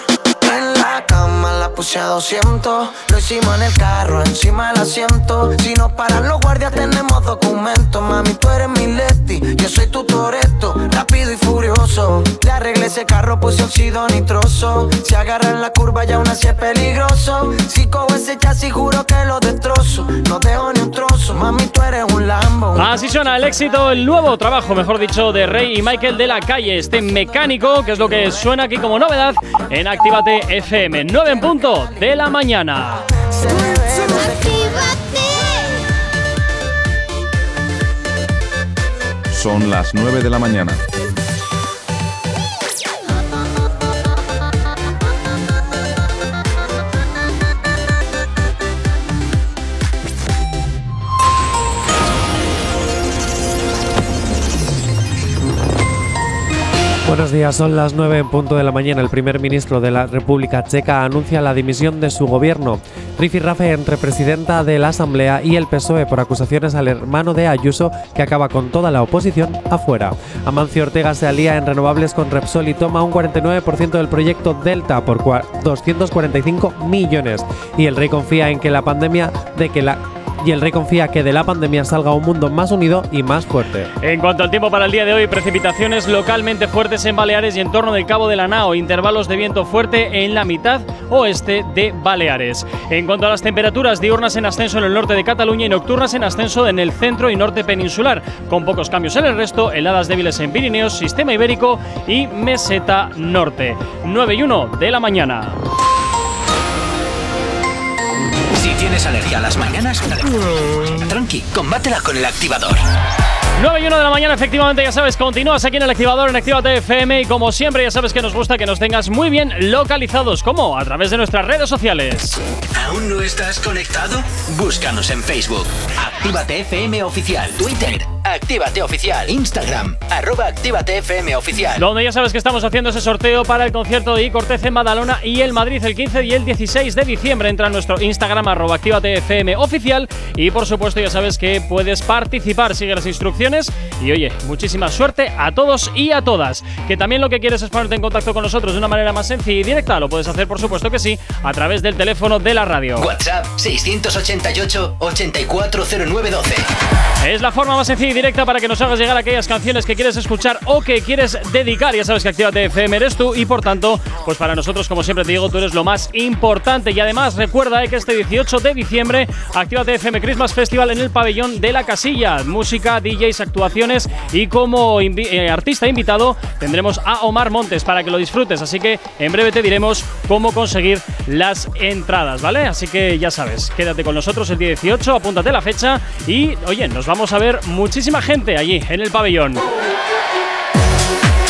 En la cama la puse a 200. Lo hicimos en el carro, encima del asiento. Si nos paran los guardias, tenemos documentos. Mami, tú eres mi Leti, yo soy tu Toreto. Rápido y furioso. Le arreglé ese carro, puse óxido nitroso. Si agarra en la curva, ya aún así es peligroso. Si cojo ese chasis, juro que lo destrozo. No dejo ni un trozo. Mami, tú eres un Lambo. Así suena el éxito, el nuevo trabajo, mejor dicho, de Rey y Michael de la calle, este mecánico, que es lo que suena aquí como novedad en Actívate FM, 9 en punto de la mañana. Son las 9 de la mañana. Buenos días, son las 9 en punto de la mañana. El primer ministro de la República Checa anuncia la dimisión de su gobierno. Rafe entre presidenta de la Asamblea y el PSOE por acusaciones al hermano de Ayuso que acaba con toda la oposición afuera. Amancio Ortega se alía en renovables con Repsol y toma un 49% del proyecto Delta por 245 millones. Y el rey confía en que la pandemia de que la y el rey confía que de la pandemia salga un mundo más unido y más fuerte. En cuanto al tiempo para el día de hoy, precipitaciones localmente fuertes en Baleares y en torno del Cabo de la Nao, intervalos de viento fuerte en la mitad oeste de Baleares. En cuanto a las temperaturas diurnas en ascenso en el norte de Cataluña y nocturnas en ascenso en el centro y norte peninsular, con pocos cambios en el resto, heladas débiles en Pirineos, Sistema Ibérico y Meseta Norte. 9 y 1 de la mañana. Tienes alergia a las mañanas, tranqui, combátela con el activador. 9 y 1 de la mañana, efectivamente, ya sabes, continúas aquí en el activador en Actívate FM y como siempre ya sabes que nos gusta que nos tengas muy bien localizados, como a través de nuestras redes sociales. ¿Aún no estás conectado? Búscanos en Facebook. Actívate FM Oficial. Twitter. Actívate Oficial. Instagram. Arroba Actívate FM Oficial. Donde ya sabes que estamos haciendo ese sorteo para el concierto de I Cortez en Badalona y el Madrid el 15 y el 16 de diciembre. Entra en nuestro Instagram, arroba Actívate FM Oficial y por supuesto ya sabes que puedes participar. Sigue las instrucciones y oye, muchísima suerte a todos y a todas. Que también lo que quieres es ponerte en contacto con nosotros de una manera más sencilla y directa, lo puedes hacer por supuesto que sí, a través del teléfono de la radio. WhatsApp 688 840912. Es la forma más sencilla directa para que nos hagas llegar aquellas canciones que quieres escuchar o que quieres dedicar. Ya sabes que Actívate FM eres tú y por tanto, pues para nosotros, como siempre te digo, tú eres lo más importante. Y además, recuerda eh, que este 18 de diciembre, Actívate FM Christmas Festival en el pabellón de la casilla. Música, DJs, actuaciones y como eh, artista invitado tendremos a Omar Montes para que lo disfrutes. Así que en breve te diremos cómo conseguir las entradas, ¿vale? Así que ya sabes, quédate con nosotros el día 18, apúntate la fecha y, oye, nos vamos a ver muchísima gente allí en el pabellón.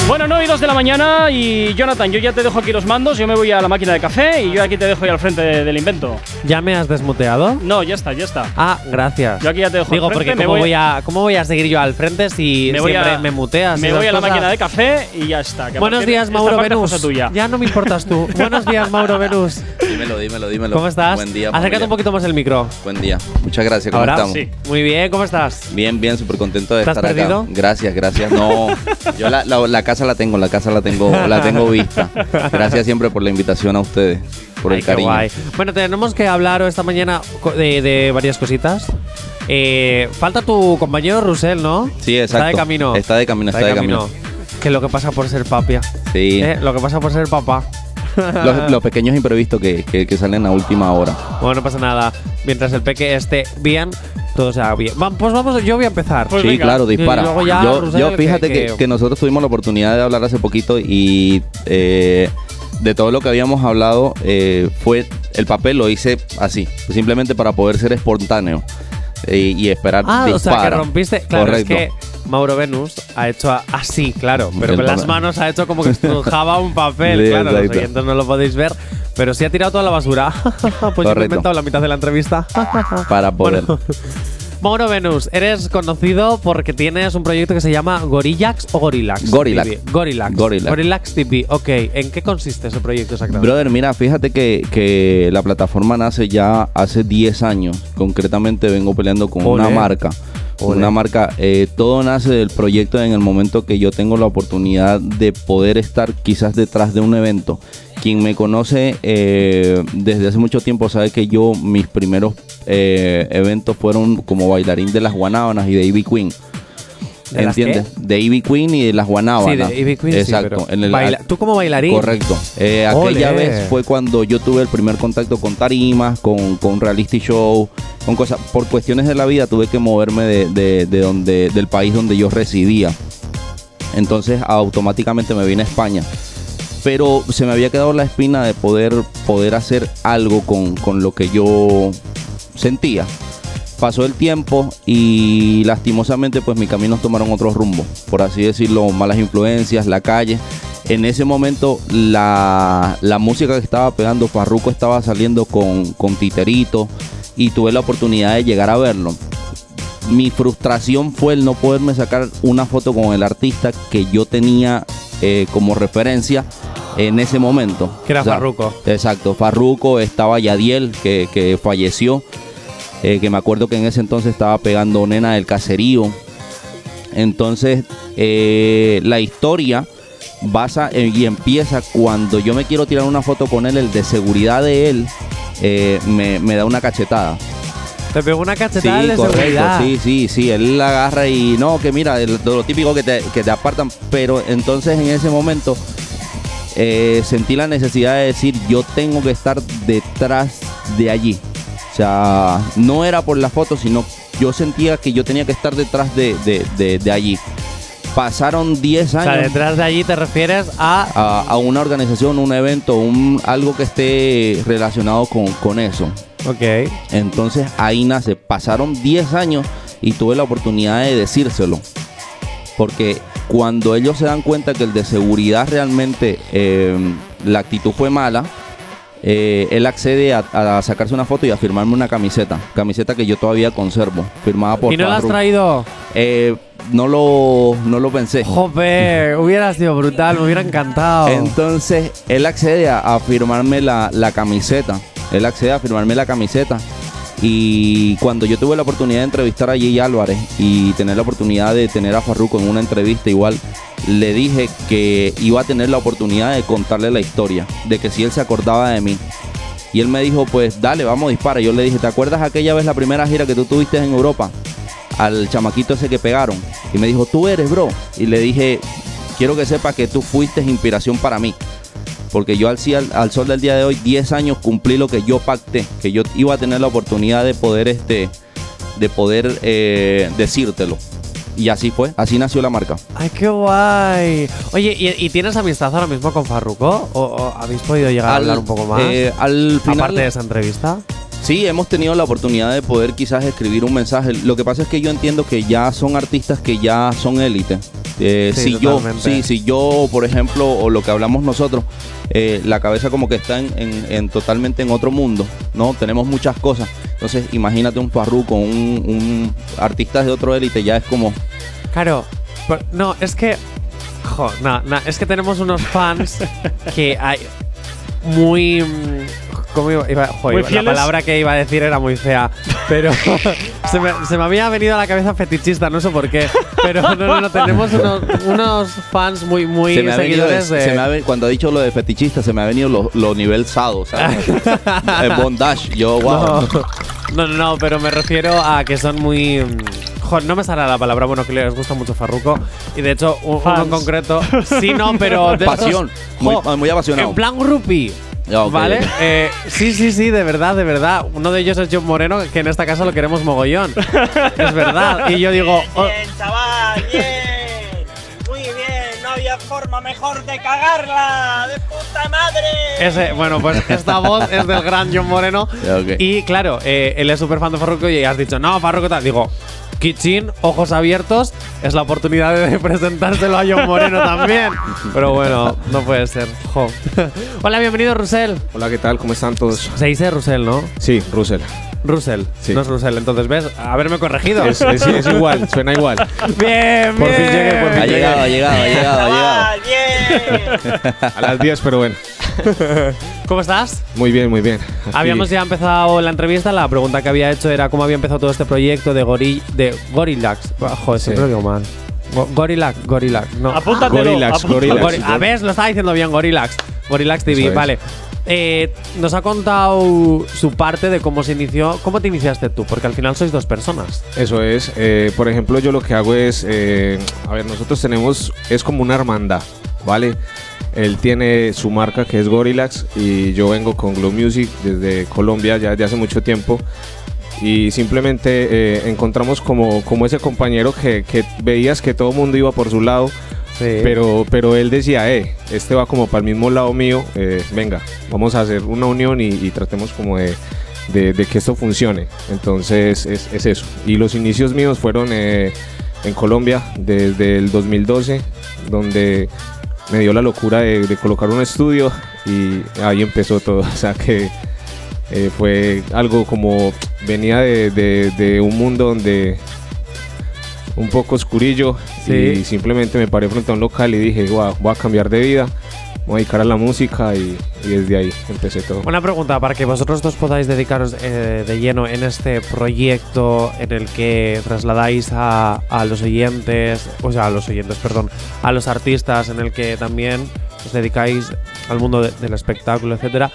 Bueno, 9 y 2 de la mañana y Jonathan, yo ya te dejo aquí los mandos, yo me voy a la máquina de café y yo aquí te dejo ahí al frente de- del invento. ¿Ya me has desmuteado? No, ya está, ya está. Ah, gracias. Yo aquí ya te dejo Digo, al frente, porque ¿cómo voy- voy, a, ¿cómo voy a seguir yo al frente si Me voy siempre a- me muteas? Me voy a la cosas? máquina de café y ya está. Buenos días, Mauro Venus. Ya no me importas tú. Buenos días, Mauro Venus. Dímelo, dímelo, dímelo. ¿Cómo estás? Buen día. Acércate un poquito más el micro. Buen día. Muchas gracias. ¿Cómo Ahora estamos? sí. Muy bien, ¿cómo estás? Bien, bien, súper contento de ¿Te has estar perdido? acá. Gracias, gracias. No, yo la, la- la casa la tengo, la casa la tengo, la tengo vista. Gracias siempre por la invitación a ustedes, por Ay, el cariño. guay. Bueno, tenemos que hablar esta mañana de, de varias cositas. Eh, falta tu compañero Rusel, ¿no? Sí, exacto. Está de camino. Está de camino, está, de camino. Que lo que pasa por ser papia. Sí. Eh, lo que pasa por ser papá. Los, los pequeños imprevistos que, que- que salen a última hora. Bueno, no pasa nada. Mientras el peque esté bien, todo sea bien. Va- pues vamos, yo voy a empezar. sí, claro, dispara. Y luego ya, yo, fíjate que, que nosotros tuvimos la oportunidad de hablar hace poquito y eh, de todo lo que habíamos hablado eh, fue el papel lo hice así, simplemente para poder ser espontáneo eh, y esperar Ah, o sea, que dispara. rompiste. Claro, Correcto. es que Mauro Venus ha hecho así, claro. Pero con las manos ha hecho como que estrujaba un papel. Claro, los oyentes no lo podéis ver. Pero sí ha tirado toda la basura. pues yo me he inventado la mitad de la entrevista. para poder. Bueno, Mauro Venus, eres conocido porque tienes un proyecto que se llama Gorillax o Gorillax. Gorillax. TV. Gorillax. Gorillax. Gorillax TV. Ok, ¿en qué consiste ese proyecto exactamente? Brother, mira, fíjate que, que la plataforma nace ya hace 10 años. Concretamente vengo peleando con una marca. Una marca. eh, todo nace del proyecto en el momento que yo tengo la oportunidad de poder estar quizás detrás de un evento. quien me conoce eh, desde hace mucho tiempo sabe que yo, mis primeros eh, eventos fueron como bailarín de las Guanábanas y de Ivy Queen. ¿De las ¿Entiendes? De Ivy Queen y de las Guanábanas. Sí, de Ivy Queen, sí, Exacto. pero baila- ¿Tú como bailarín? Correcto. Eh, aquella vez fue cuando yo tuve el primer contacto con tarimas, con, con reality show, con cosas. Por cuestiones de la vida tuve que moverme de, de- de donde, del país donde yo residía. Entonces automáticamente me vine a España. Pero se me había quedado la espina de poder, poder hacer algo con, con lo que yo sentía. Pasó el tiempo y lastimosamente pues mis caminos tomaron otro rumbo. Por así decirlo, malas influencias, la calle. En ese momento la, la música que estaba pegando Farruko estaba saliendo con, con Titerito y tuve la oportunidad de llegar a verlo mi frustración fue el no poderme sacar una foto con el artista que yo tenía eh, como referencia en ese momento. Que era Farruko. Exacto, Farruko, estaba Yadiel, que, que falleció, eh, que me acuerdo que en ese entonces estaba pegando Nena del Caserío. Entonces, eh, la historia basa y empieza cuando yo me quiero tirar una foto con él, el de seguridad de él eh, me, me da una cachetada. Te pegó una cachetada Sí, de correcto, seguridad. sí, sí, sí, él la agarra y no, que mira, de lo, de lo típico que te, que te apartan, pero entonces en ese momento eh, sentí la necesidad de decir, yo tengo que estar detrás de allí. O sea, no era por la foto, sino yo sentía que yo tenía que estar detrás de, de- de- de allí. Pasaron 10 O años sea, detrás de allí te refieres a. a, a una organización, un evento, un, algo que esté relacionado con, con eso. Ok. Entonces ahí nace. Pasaron 10 años y tuve la oportunidad de decírselo. Porque cuando ellos se dan cuenta que el de seguridad realmente eh, la actitud fue mala, eh, él accede a, a sacarse una foto y a firmarme una camiseta. Camiseta que yo todavía conservo, firmada por ¿Y no la has traído? Eh, no, lo, no lo pensé. Joder, hubiera sido brutal, me hubiera encantado. Entonces, él accede a, a firmarme la, la camiseta. Él accede a firmarme la camiseta. Y cuando yo tuve la oportunidad de entrevistar a Jay Álvarez y tener la oportunidad de tener a Farruko en una entrevista igual, le dije que iba a tener la oportunidad de contarle la historia, de que si él se acordaba de mí. Y él me dijo, pues dale, vamos, dispara. Yo le dije, ¿te acuerdas aquella vez la primera gira que tú tuviste en Europa? Al chamaquito ese que pegaron. Y me dijo, tú eres, bro. Y le dije, quiero que sepa que tú fuiste inspiración para mí. Porque yo al, al sol del día de hoy, 10 años cumplí lo que yo pacté, que yo iba a tener la oportunidad de poder, este, de poder eh, decírtelo. Y así fue, así nació la marca. Ay, qué guay. Oye, ¿y, y tienes amistad ahora mismo con Farruko? ¿O, o habéis podido llegar a hablar un poco más? eh, al final- Aparte de esa entrevista. Sí, hemos tenido la oportunidad de poder quizás escribir un mensaje. Lo que pasa es que yo entiendo que ya son artistas que ya son élite. Eh, Sí, si yo, sí, si yo, por ejemplo, o lo que hablamos nosotros, eh, la cabeza como que está en, en- en totalmente en otro mundo, ¿no? Tenemos muchas cosas. Entonces, imagínate un Farruko, un, un artista de otro élite, ya es como, Claro, pero- no, es que. Jo, no, no, es que tenemos unos fans que hay muy. ¿Cómo iba? iba- jo, Muy la palabra que iba a decir era muy fea, pero se, me, se me había venido a la cabeza fetichista, no sé por qué. Pero no, no, no, tenemos unos, unos fans muy, muy se me seguidores de. se me ha cuando ha dicho lo de fetichista, se me ha venido lo, lo nivel sado, ¿sabes? Bondage, yo, wow. No, no, no, pero me refiero a que son muy. mm, jo, no me sale la palabra, bueno, que les gusta mucho Farruko. Y de hecho, un- uno en concreto. Sí, no, pero. de Pasión, estos- muy- jo, muy apasionado. En plan groupie. Ya, ok, ¿Vale? Eh, sí, sí, sí, de verdad, de verdad. Uno de ellos es John Moreno, que en esta casa lo queremos mogollón. es verdad. Y yo digo. oh, Bien, chaval, bien. Forma mejor de cagarla. ¡De puta madre! Ese, bueno, pues esta voz es del gran John Moreno. Y claro, eh, él es súper fan de Farruko y has dicho, no, Farruko tal. Digo, Kitchen, ojos abiertos, es la oportunidad de presentárselo a John Moreno también. Pero bueno, no puede ser. Jo. Hola, bienvenido, Russell. Hola, ¿qué tal? ¿Cómo están todos? Se dice Russell, ¿no? Sí, Russell. Russell. Sí. No es Russell. Entonces, ¿ves? Haberme corregido. Es, es- es igual, suena igual. Bien, Por fin bien. llegué, por fin Ha llegado, ha llegado, ha llegado, ha llegado. Bien. A las 10, pero bueno. ¿Cómo estás? Muy bien, muy bien. Aquí- Habíamos ya empezado la entrevista. La pregunta que había hecho era cómo había empezado todo este proyecto de, gori de Gorillax. Ah, Joder, Sí. siempre lo digo mal. Go- Gorillax, Gorillax. No. Apúntatelo. Gorillax, a ver, lo estaba diciendo bien, Gorillax. Gorillax TV, es. vale. Eh, nos ha contado su parte de cómo se inició. ¿Cómo te iniciaste tú? Porque al final sois dos personas. Eso es. eh, por ejemplo, yo lo que hago es, eh, a ver, nosotros tenemos, es como una hermandad, ¿vale? Él tiene su marca que es Gorillax y yo vengo con Glow Music desde Colombia ya desde hace mucho tiempo y simplemente eh, encontramos como, como ese compañero que, que veías que todo el mundo iba por su lado. Pero, pero él decía, eh, este va como para el mismo lado mío, eh, venga, vamos a hacer una unión y, tratemos como de, que esto funcione. Entonces es, es eso. Y los inicios míos fueron eh, en Colombia desde el 2012, donde me dio la locura de, colocar un estudio y ahí empezó todo. O sea que eh, fue algo como venía de- de un mundo donde un poco oscurillo Sí. y simplemente me paré frente a un local y dije, "Guau, voy a cambiar de vida, voy a dedicar a la música y, y desde ahí empecé todo. Una pregunta para que vosotros dos podáis dedicaros eh, de lleno en este proyecto en el que trasladáis a, a los oyentes, o sea, a los oyentes, perdón, a los artistas, en el que también os dedicáis al mundo de- del espectáculo, etcétera.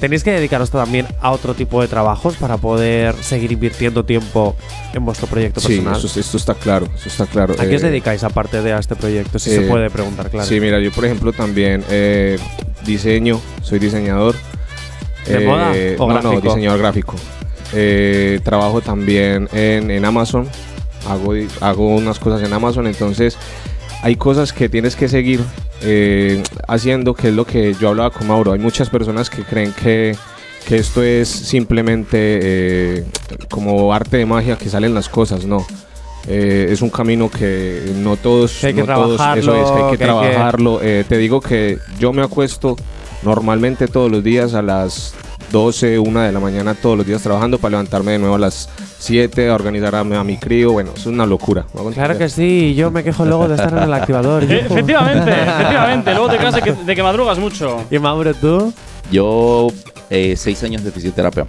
Tenéis que dedicaros también a otro tipo de trabajos para poder seguir invirtiendo tiempo en vuestro proyecto Sí, personal. eso, esto está claro, eso está claro. ¿A qué os Eh, dedicáis aparte de a este proyecto? Si se Eh, puede preguntar, claro. Sí, mira, yo por ejemplo también eh, diseño, soy diseñador. ¿De moda o no, no, gráfico? diseñador gráfico. Trabajo también en, en Amazon, hago, hago unas cosas en Amazon, entonces hay cosas que tienes que seguir eh, haciendo, que es lo que yo hablaba con Mauro. Hay muchas personas que creen que, que esto es simplemente eh, como arte de magia que salen las cosas, no. Eh, es un camino que no todos, Que hay que no todos- eso es, que hay que trabajarlo. Te digo que yo me acuesto normalmente todos los días a las 12, 1 de la mañana, todos los días trabajando para levantarme de nuevo a las 7, a organizar a, mi- a mi crío. Bueno, es una locura. Claro que sí, yo me quejo luego de estar en el activador. Eh, efectivamente, efectivamente. Luego te quejas de que, de que madrugas mucho. ¿Y Mauro, tú? Yo, eh, seis años de fisioterapia.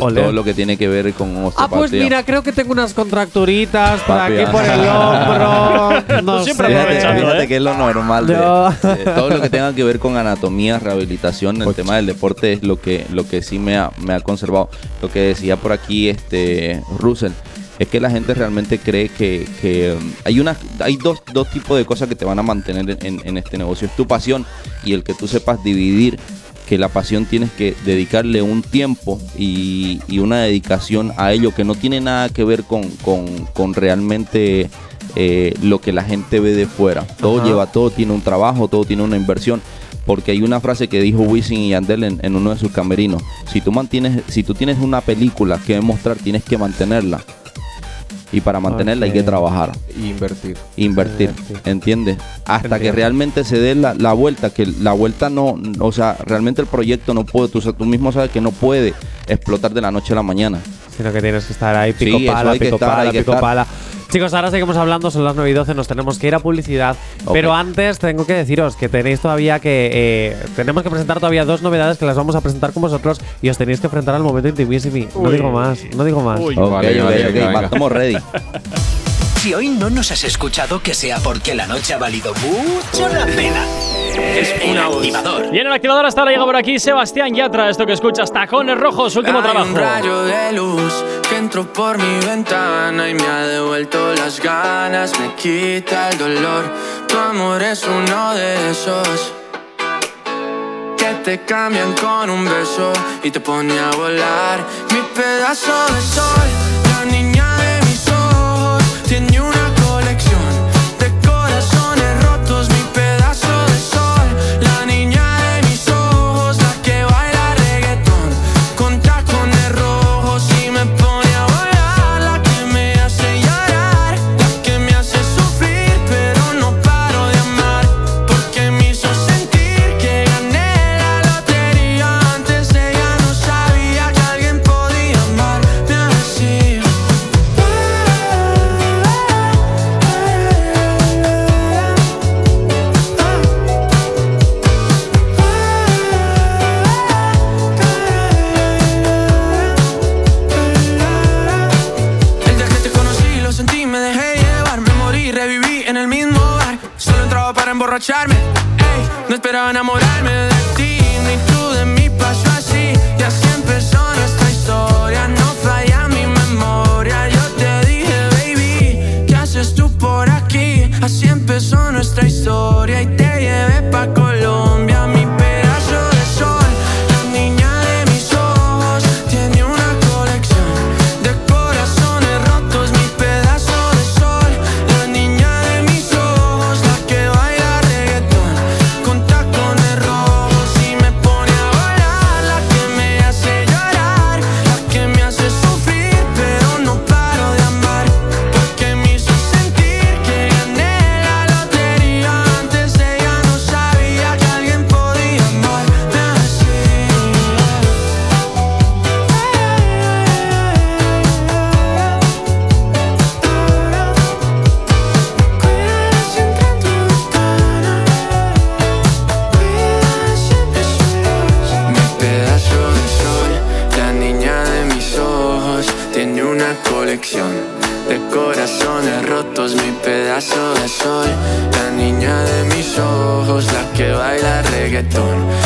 Pues todo lo que tiene que ver con Ah, osteopatía. pues mira, creo que tengo unas contracturitas por Papi, aquí ah. por el hombro. No siempre. Fíjate, fíjate que es lo normal. de- No. de todo lo que tenga que ver con anatomía, rehabilitación, el tema del deporte es lo que, lo que sí me ha, me ha conservado. Lo que decía por aquí este Russell es que la gente realmente cree que, que, um, hay una, hay dos, dos tipos de cosas que te van a mantener en, en este negocio. Es tu pasión y el que tú sepas dividir que la pasión tienes que dedicarle un tiempo y, y una dedicación a ello que no tiene nada que ver con, con- con realmente eh, lo que la gente ve de fuera. Todo Ajá. lleva, todo tiene un trabajo, todo tiene una inversión. Porque hay una frase que dijo Wisin y Yandel en, en uno de sus camerinos. Si tú mantienes, si tú tienes una película que mostrar, tienes que mantenerla. Y para mantenerla hay que trabajar Y invertir. invertir, ¿entiendes? Hasta que realmente se dé la, la vuelta, que la vuelta no, o sea, realmente el proyecto no puede, tú, tú mismo sabes que no puede explotar de la noche a la mañana. Sino que tienes que estar ahí, pico Sí, pala, pico estar, pala, pico estar. pala. Chicos, ahora seguimos hablando, son las 9 y 12, nos tenemos que ir a publicidad. Pero antes tengo que deciros que tenéis todavía que. eh, tenemos que presentar todavía dos novedades que las vamos a presentar con vosotros y os tenéis que enfrentar al momento intimissimi. No digo más, no digo más. Uy. Vale, vale, ok, venga, va, venga. estamos ready. Si hoy no nos has escuchado, que sea porque la noche ha valido mucho la pena. Es el activador. Y en el activador hasta ahora llega por aquí Sebastián Yatra. Esto que escuchas, Tacones Rojos, último Hay trabajo. un rayo de luz que entró por mi ventana y me ha devuelto las ganas, me quita el dolor. Tu amor es uno de esos que te cambian con un beso y te pone a volar. Mi pedazo de sol, la niña de mis ojos, tiene una que baila reggaetón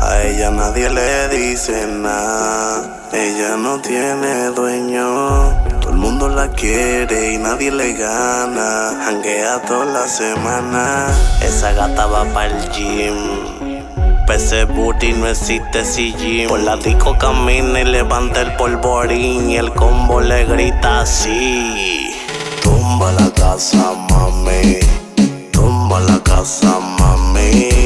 A ella nadie le dice nada, ella no tiene dueño. Todo el mundo la quiere y nadie le gana. Janguea toda la semana. Esa gata va para el gym. Pese booty no existe gym. Por la disco camina y levanta el polvorín. Y el combo le grita así. Tumba la casa, mami. Tumba la casa, mami.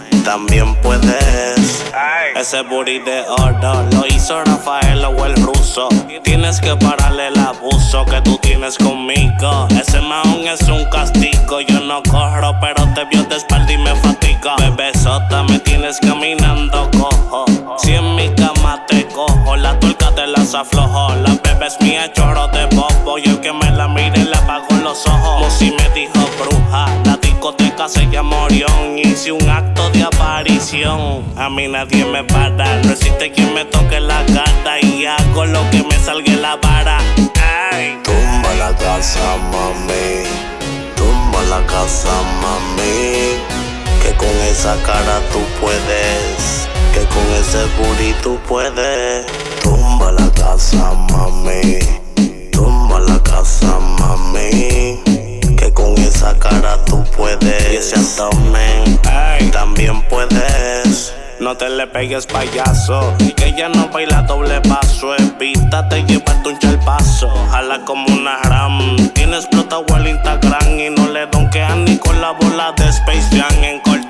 también puedes. Ese booty de oro lo hizo Rafael o el ruso. Tienes que pararle el abuso que tú tienes conmigo. Ese maón es un castigo. Yo no corro, pero te vio de espalda y me fatiga. Bebesota, me tienes caminando cojo. Si en mi cama te cojo, la tuerca te las aflojo. La bebé es mía, choro de bobo. Yo que me la mire le apago los ojos. Musi me dijo bruja. La discoteca se llama Orión. Hice un acto de aparición. A mí nadie me para. No existe quien me toque la cara. Y hago lo que me salga la vara. Tumba la casa, mami. Tumba la casa, mami. Que con esa cara tú puedes. Que con ese booty tú puedes. Tumba la casa, mami. Tumba la casa, mami. Que con esa cara tú puedes. Y ese abdomen también puedes. No te le pegues payaso. Y que ella no baila doble paso. Evítate llevarte un chalpazo Jala como una ram. Tiene explotado el Instagram Y no le donkean ni con la bola de Space Jam. En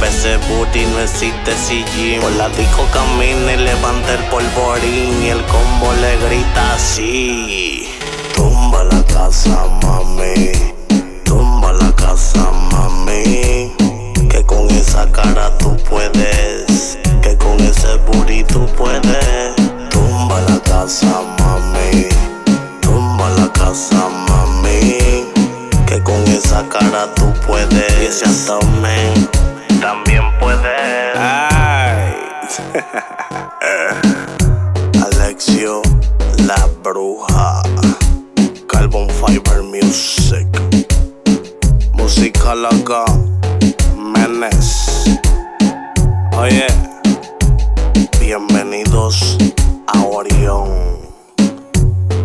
Pese booty no existe si gym. Por la disco camina y levanta el polvorín. Y el combo le grita así. Tumba la casa, mami. Tumba la casa, mami. Que con esa cara tú puedes. Que con ese booty tú puedes. Tumba la casa, mami. Tumba la casa, mami. Que con esa cara tú puedes. Y ese abdomen también puede. Ay. Alexio, la bruja. Carbon Fiber Music. Música loca. Menes. Oye. Bienvenidos a Orión.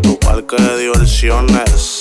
Tu parque de diversiones.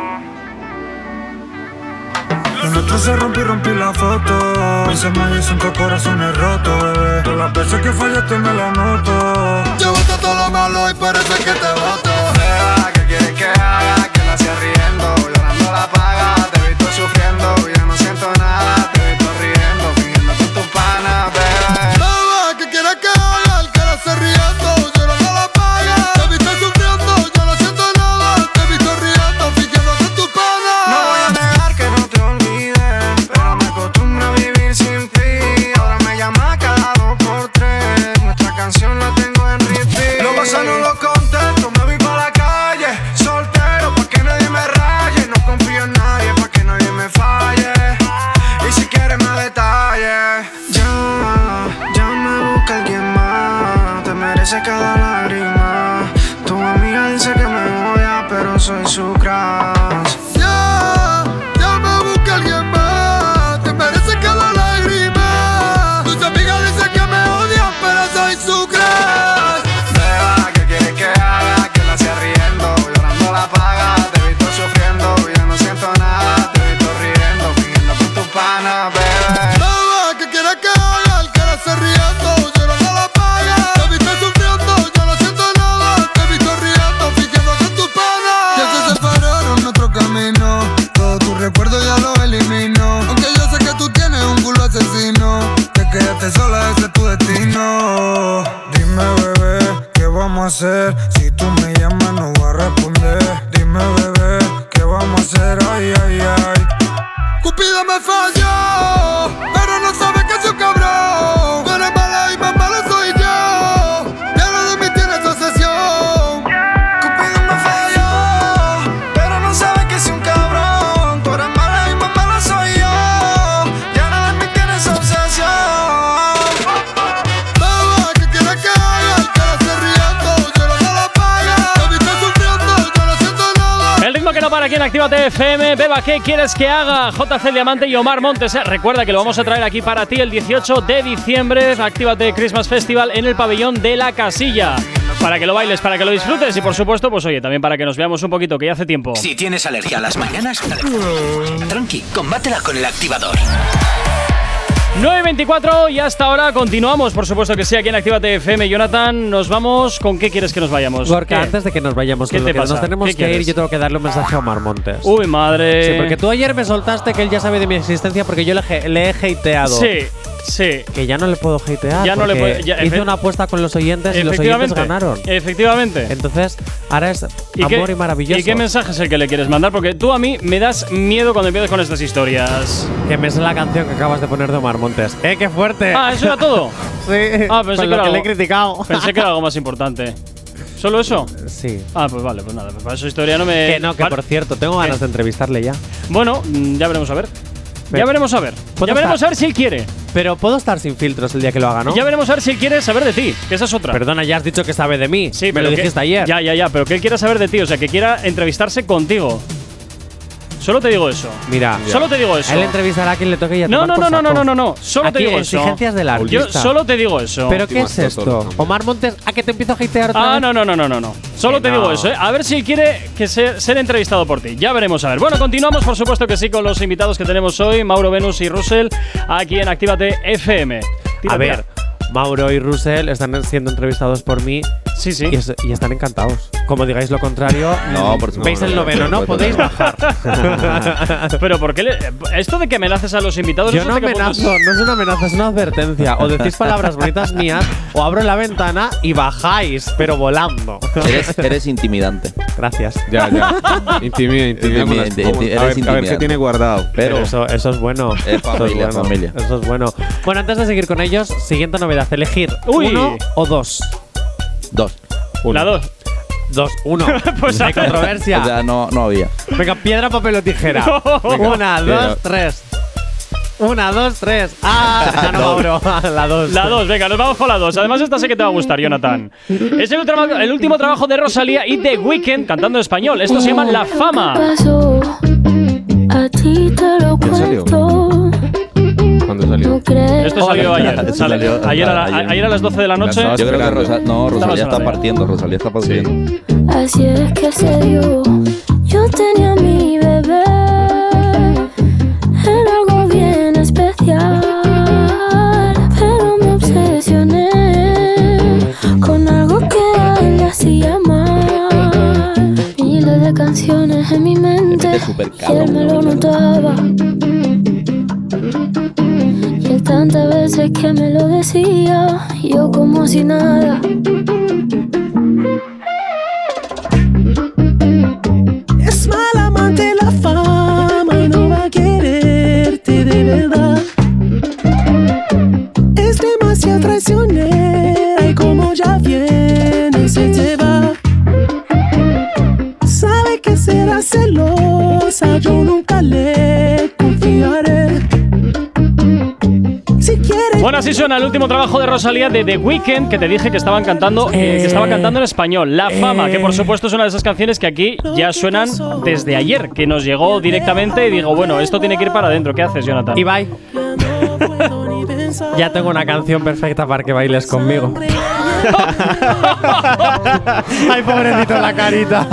Lo nuestro se rompió y rompí la foto. Mis hermanos son con corazones rotos, bebé. Todas las veces que fallaste me la noto. Llevaste todo lo malo y parece que te voto. Deja, ¿qué quieres que haga? Que la riendo, llorando la paga. Te he visto sufriendo, quieres que haga? JC Diamante y Omar Montes. Eh, Recuerda que lo vamos a traer aquí para ti el 18 de diciembre. Actívate Christmas Festival en el pabellón de la casilla. Para que lo bailes, para que lo disfrutes y por supuesto, pues oye, también para que nos veamos un poquito, que ya hace tiempo. Si tienes alergia a las mañanas, tranqui, combátela con el activador. 9.24 y hasta ahora continuamos, por supuesto que sí, aquí en Actívate FM. Jonathan, nos vamos. ¿Con qué quieres que nos vayamos? Porque antes de que nos vayamos, ¿Qué con lo te que pasa? nos tenemos ¿Qué que ir, yo tengo que darle un mensaje a Omar Montes. Uy, madre. Sí, porque tú ayer me soltaste que él ya sabe de mi existencia porque yo le, he- le he hateado. Sí, sí. Que ya no le puedo hatear. Ya no le puedo- ya, hice una apuesta con los oyentes y los oyentes ganaron. Efectivamente. Entonces, ahora es ¿Y amor qué- y maravilloso. ¿Y qué mensaje es el que le quieres mandar? Porque tú a mí me das miedo cuando empiezas con estas historias. Que me sé la canción que acabas de poner de Omar Montes. ¡Eh, qué fuerte! Ah, ¿eso era todo? sí. Ah, pensé con que, lo era que le he algo- criticado. Pensé que era algo más importante. ¿Solo eso? Sí. Ah, pues vale, pues nada, pues para esa historia no me. Que no, que por cierto, tengo ganas de entrevistarle ya. Bueno, ya veremos a ver. Ya veremos a ver. ¿Puedo Ya veremos estar? a ver si él quiere. Pero puedo estar sin filtros el día que lo haga, ¿no? Ya veremos a ver si él quiere saber de ti, que esa es otra. Perdona, ya has dicho que sabe de mí. Sí, me pero lo que- dijiste ayer. Ya, ya, ya, pero que él quiera saber de ti, o sea, que quiera entrevistarse contigo. Solo te digo eso. Mira, Solo te digo eso. Él entrevistará a quien le toque y a No, no, no, no, saco. no, no, no, solo Aquí, te digo eso. exigencias del artista. Yo solo te digo eso. ¿Pero qué es esto? Omar Montes, ¿a que te empiezo a hatear otra Ah, vez? no, no, no, no, no, no. Solo Que te no. digo eso, ¿eh? A ver si quiere que se- ser entrevistado por ti. Ya veremos a ver. Bueno, continuamos, por supuesto que sí, con los invitados que tenemos hoy, Mauro Venus y Russell, aquí en Actívate FM. Tira, A ver, Mauro y Russell están siendo entrevistados por mí. Sí, sí. Y, es- y están encantados. Como digáis lo contrario, No, por supuesto. veis el No, noveno, no, Podéis bajar. Pero ¿por qué le- esto de que amenaces a los invitados? Yo eso no amenazo, no es una amenaza, es una advertencia. O decís palabras bonitas mías, o abro la ventana y bajáis, pero volando. Eres, eres intimidante. Gracias. Ya, ya. Intimida, intimida con las eres A ver, a ver qué tiene guardado. Pero, eso, eso es bueno. Es Eso es familia, bueno. familia. Eso es bueno. Bueno, antes de seguir con ellos, siguiente novedad: elegir Uy. uno o dos. dos. La dos. Dos, uno. Pues Hay a ver. controversia. O sea, no, no había. Venga, piedra, papel o tijera. Venga. Una, Pero- dos, tres. Una, dos, tres. ¡Ah! Ganó Mauro. La dos. La 2, venga, nos vamos con la 2. Además, esta sé que te va a gustar, Jonathan. Es el, último trabajo de Rosalía y The Weeknd cantando en español. Esto se llama La Fama. ¿Cuándo salió? Esto salió ayer. Salió- ayer, a la- ayer. ayer a las 12 de la noche. Yo creo que. Rosa, no, Rosalía está partiendo. Rosalía está partiendo. Así es que se dio. Yo tenía a mi bebé. Era algo bien especial. Pero me obsesioné con algo que a él le hacía mal. Miles de canciones en mi mente. súper Y él me lo notaba. Tantas veces que me lo decía. Yo como si nada. Es mala amante la fama y no va a quererte de verdad. Es demasiado traicionera y como ya viene se te va. Sabe que será celosa, yo nunca Bueno, así suena el último trabajo de Rosalía de The Weeknd, que te dije que estaban cantando, eh, que estaba cantando en español. La Fama, que por supuesto es una de esas canciones que aquí ya suenan desde ayer, que nos llegó directamente y digo, bueno, esto tiene que ir para adentro. ¿Qué haces, Jonathan? Ibai, ya tengo una canción perfecta para que bailes conmigo. Ay, pobrecito, la carita.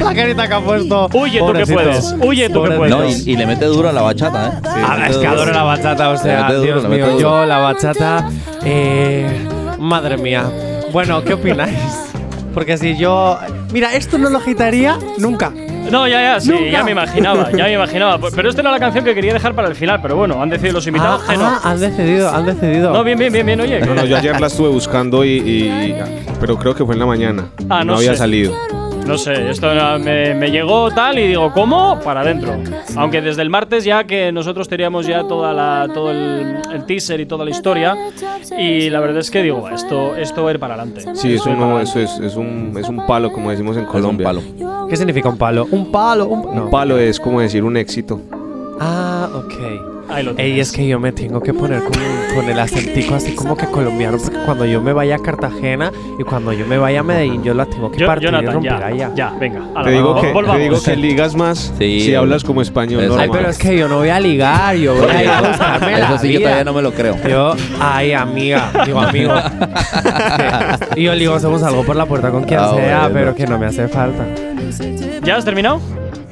La carita que ha puesto. Huye tú que puedes. Huye tú que puedes. No, y, y le mete duro a la bachata, ¿eh? Sí, Ah, es que adoro la bachata, o sea, mete duro, Dios le mete mío, duro. yo la bachata. Eh, madre mía. Bueno, ¿qué opináis? Porque si yo. Mira, esto no lo agitaría nunca. No, ya, ya, sí, Nunca. ya me imaginaba, ya me imaginaba. Pero esta era la canción que quería dejar para el final, pero bueno, han decidido los invitados Ah, que no. ah, han decidido, han decidido. No, bien, bien, bien, bien, oye. No, no, yo ayer la estuve buscando y, y- Pero creo que fue en la mañana. Ah, Y no había sé. salido. No sé, esto no- me, me llegó tal y digo, ¿cómo? Para adentro. Aunque desde el martes ya que nosotros teníamos ya toda la, todo el, el teaser y toda la historia. Y la verdad es que digo, esto, esto va a ir para adelante. Sí, eso, no, eso es, es, un, es un palo, como decimos en Colombia. palo. ¿Qué significa un palo? Un palo, un. Un palo es como decir un éxito. Ah, ok. Ahí lo Ey, es que yo me tengo que poner con, con el acentico así como que colombiano, porque cuando yo me vaya a Cartagena y cuando yo me vaya a Medellín, yo la tengo que Yo- partir y Jonathan, romper ya, allá. ya, venga. ala, Te digo, que, volvamos. te digo que ligas más Sí, si hablas como español. Eso. Ay, normal. pero es que yo no voy a ligar, yo voy a ir a buscarme la Eso sí que vida. todavía no me lo creo. Yo, ay, amiga, digo amigo. y yo digo, hacemos algo por la puerta con quien Ah, sea, bueno. pero que no me hace falta. ¿Ya has terminado?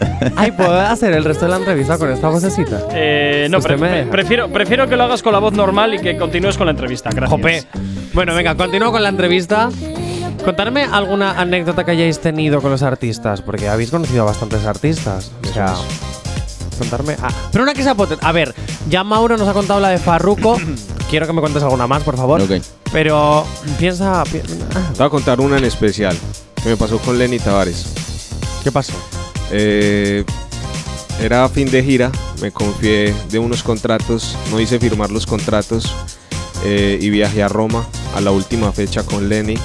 Ay, ¿puedo hacer el resto de la entrevista con esta vocecita? Eh, no, pre- me prefiero, prefiero que lo hagas con la voz normal y que continúes con la entrevista. Gracias. Jope. Bueno, venga, continúo con la entrevista. Contarme alguna anécdota que hayáis tenido con los artistas, porque habéis conocido a bastantes artistas. O sea, contarme. Ah, pero una que sea potente. A ver, ya Mauro nos ha contado la de Farruko. Quiero que me cuentes alguna más, por favor. Ok. Pero piensa. pi- Te voy a contar una en especial que me pasó con Lenny Tavares. ¿Qué pasó? Eh, era fin de gira, me confié de unos contratos, no hice firmar los contratos eh, y viajé a Roma a la última fecha con Lenny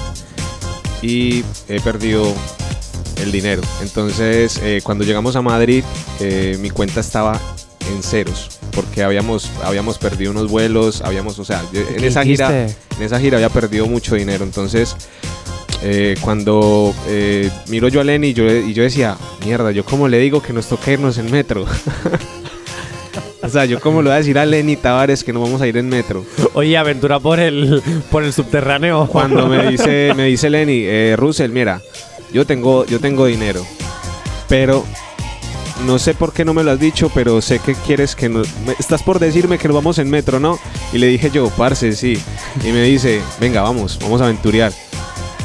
y he perdido el dinero. Entonces, eh, cuando llegamos a Madrid, eh, mi cuenta estaba en ceros porque habíamos habíamos perdido unos vuelos, habíamos, o sea, en ¿Qué esa gira en esa gira había perdido mucho dinero. Entonces, eh, cuando eh, miro yo a Lenny yo, y yo decía, mierda, yo cómo le digo que nos toca irnos en metro. o sea, yo cómo le voy a decir a Lenny Tavares que nos vamos a ir en metro. Oye, aventura por el, por el subterráneo. Cuando me dice, me dice Lenny, eh, Russell, mira, yo tengo, yo tengo dinero, pero no sé por qué no me lo has dicho, pero sé que quieres que nos... estás por decirme que nos vamos en metro, ¿no? Y le dije yo, parce, sí. Y me dice, venga, vamos, vamos a aventurear.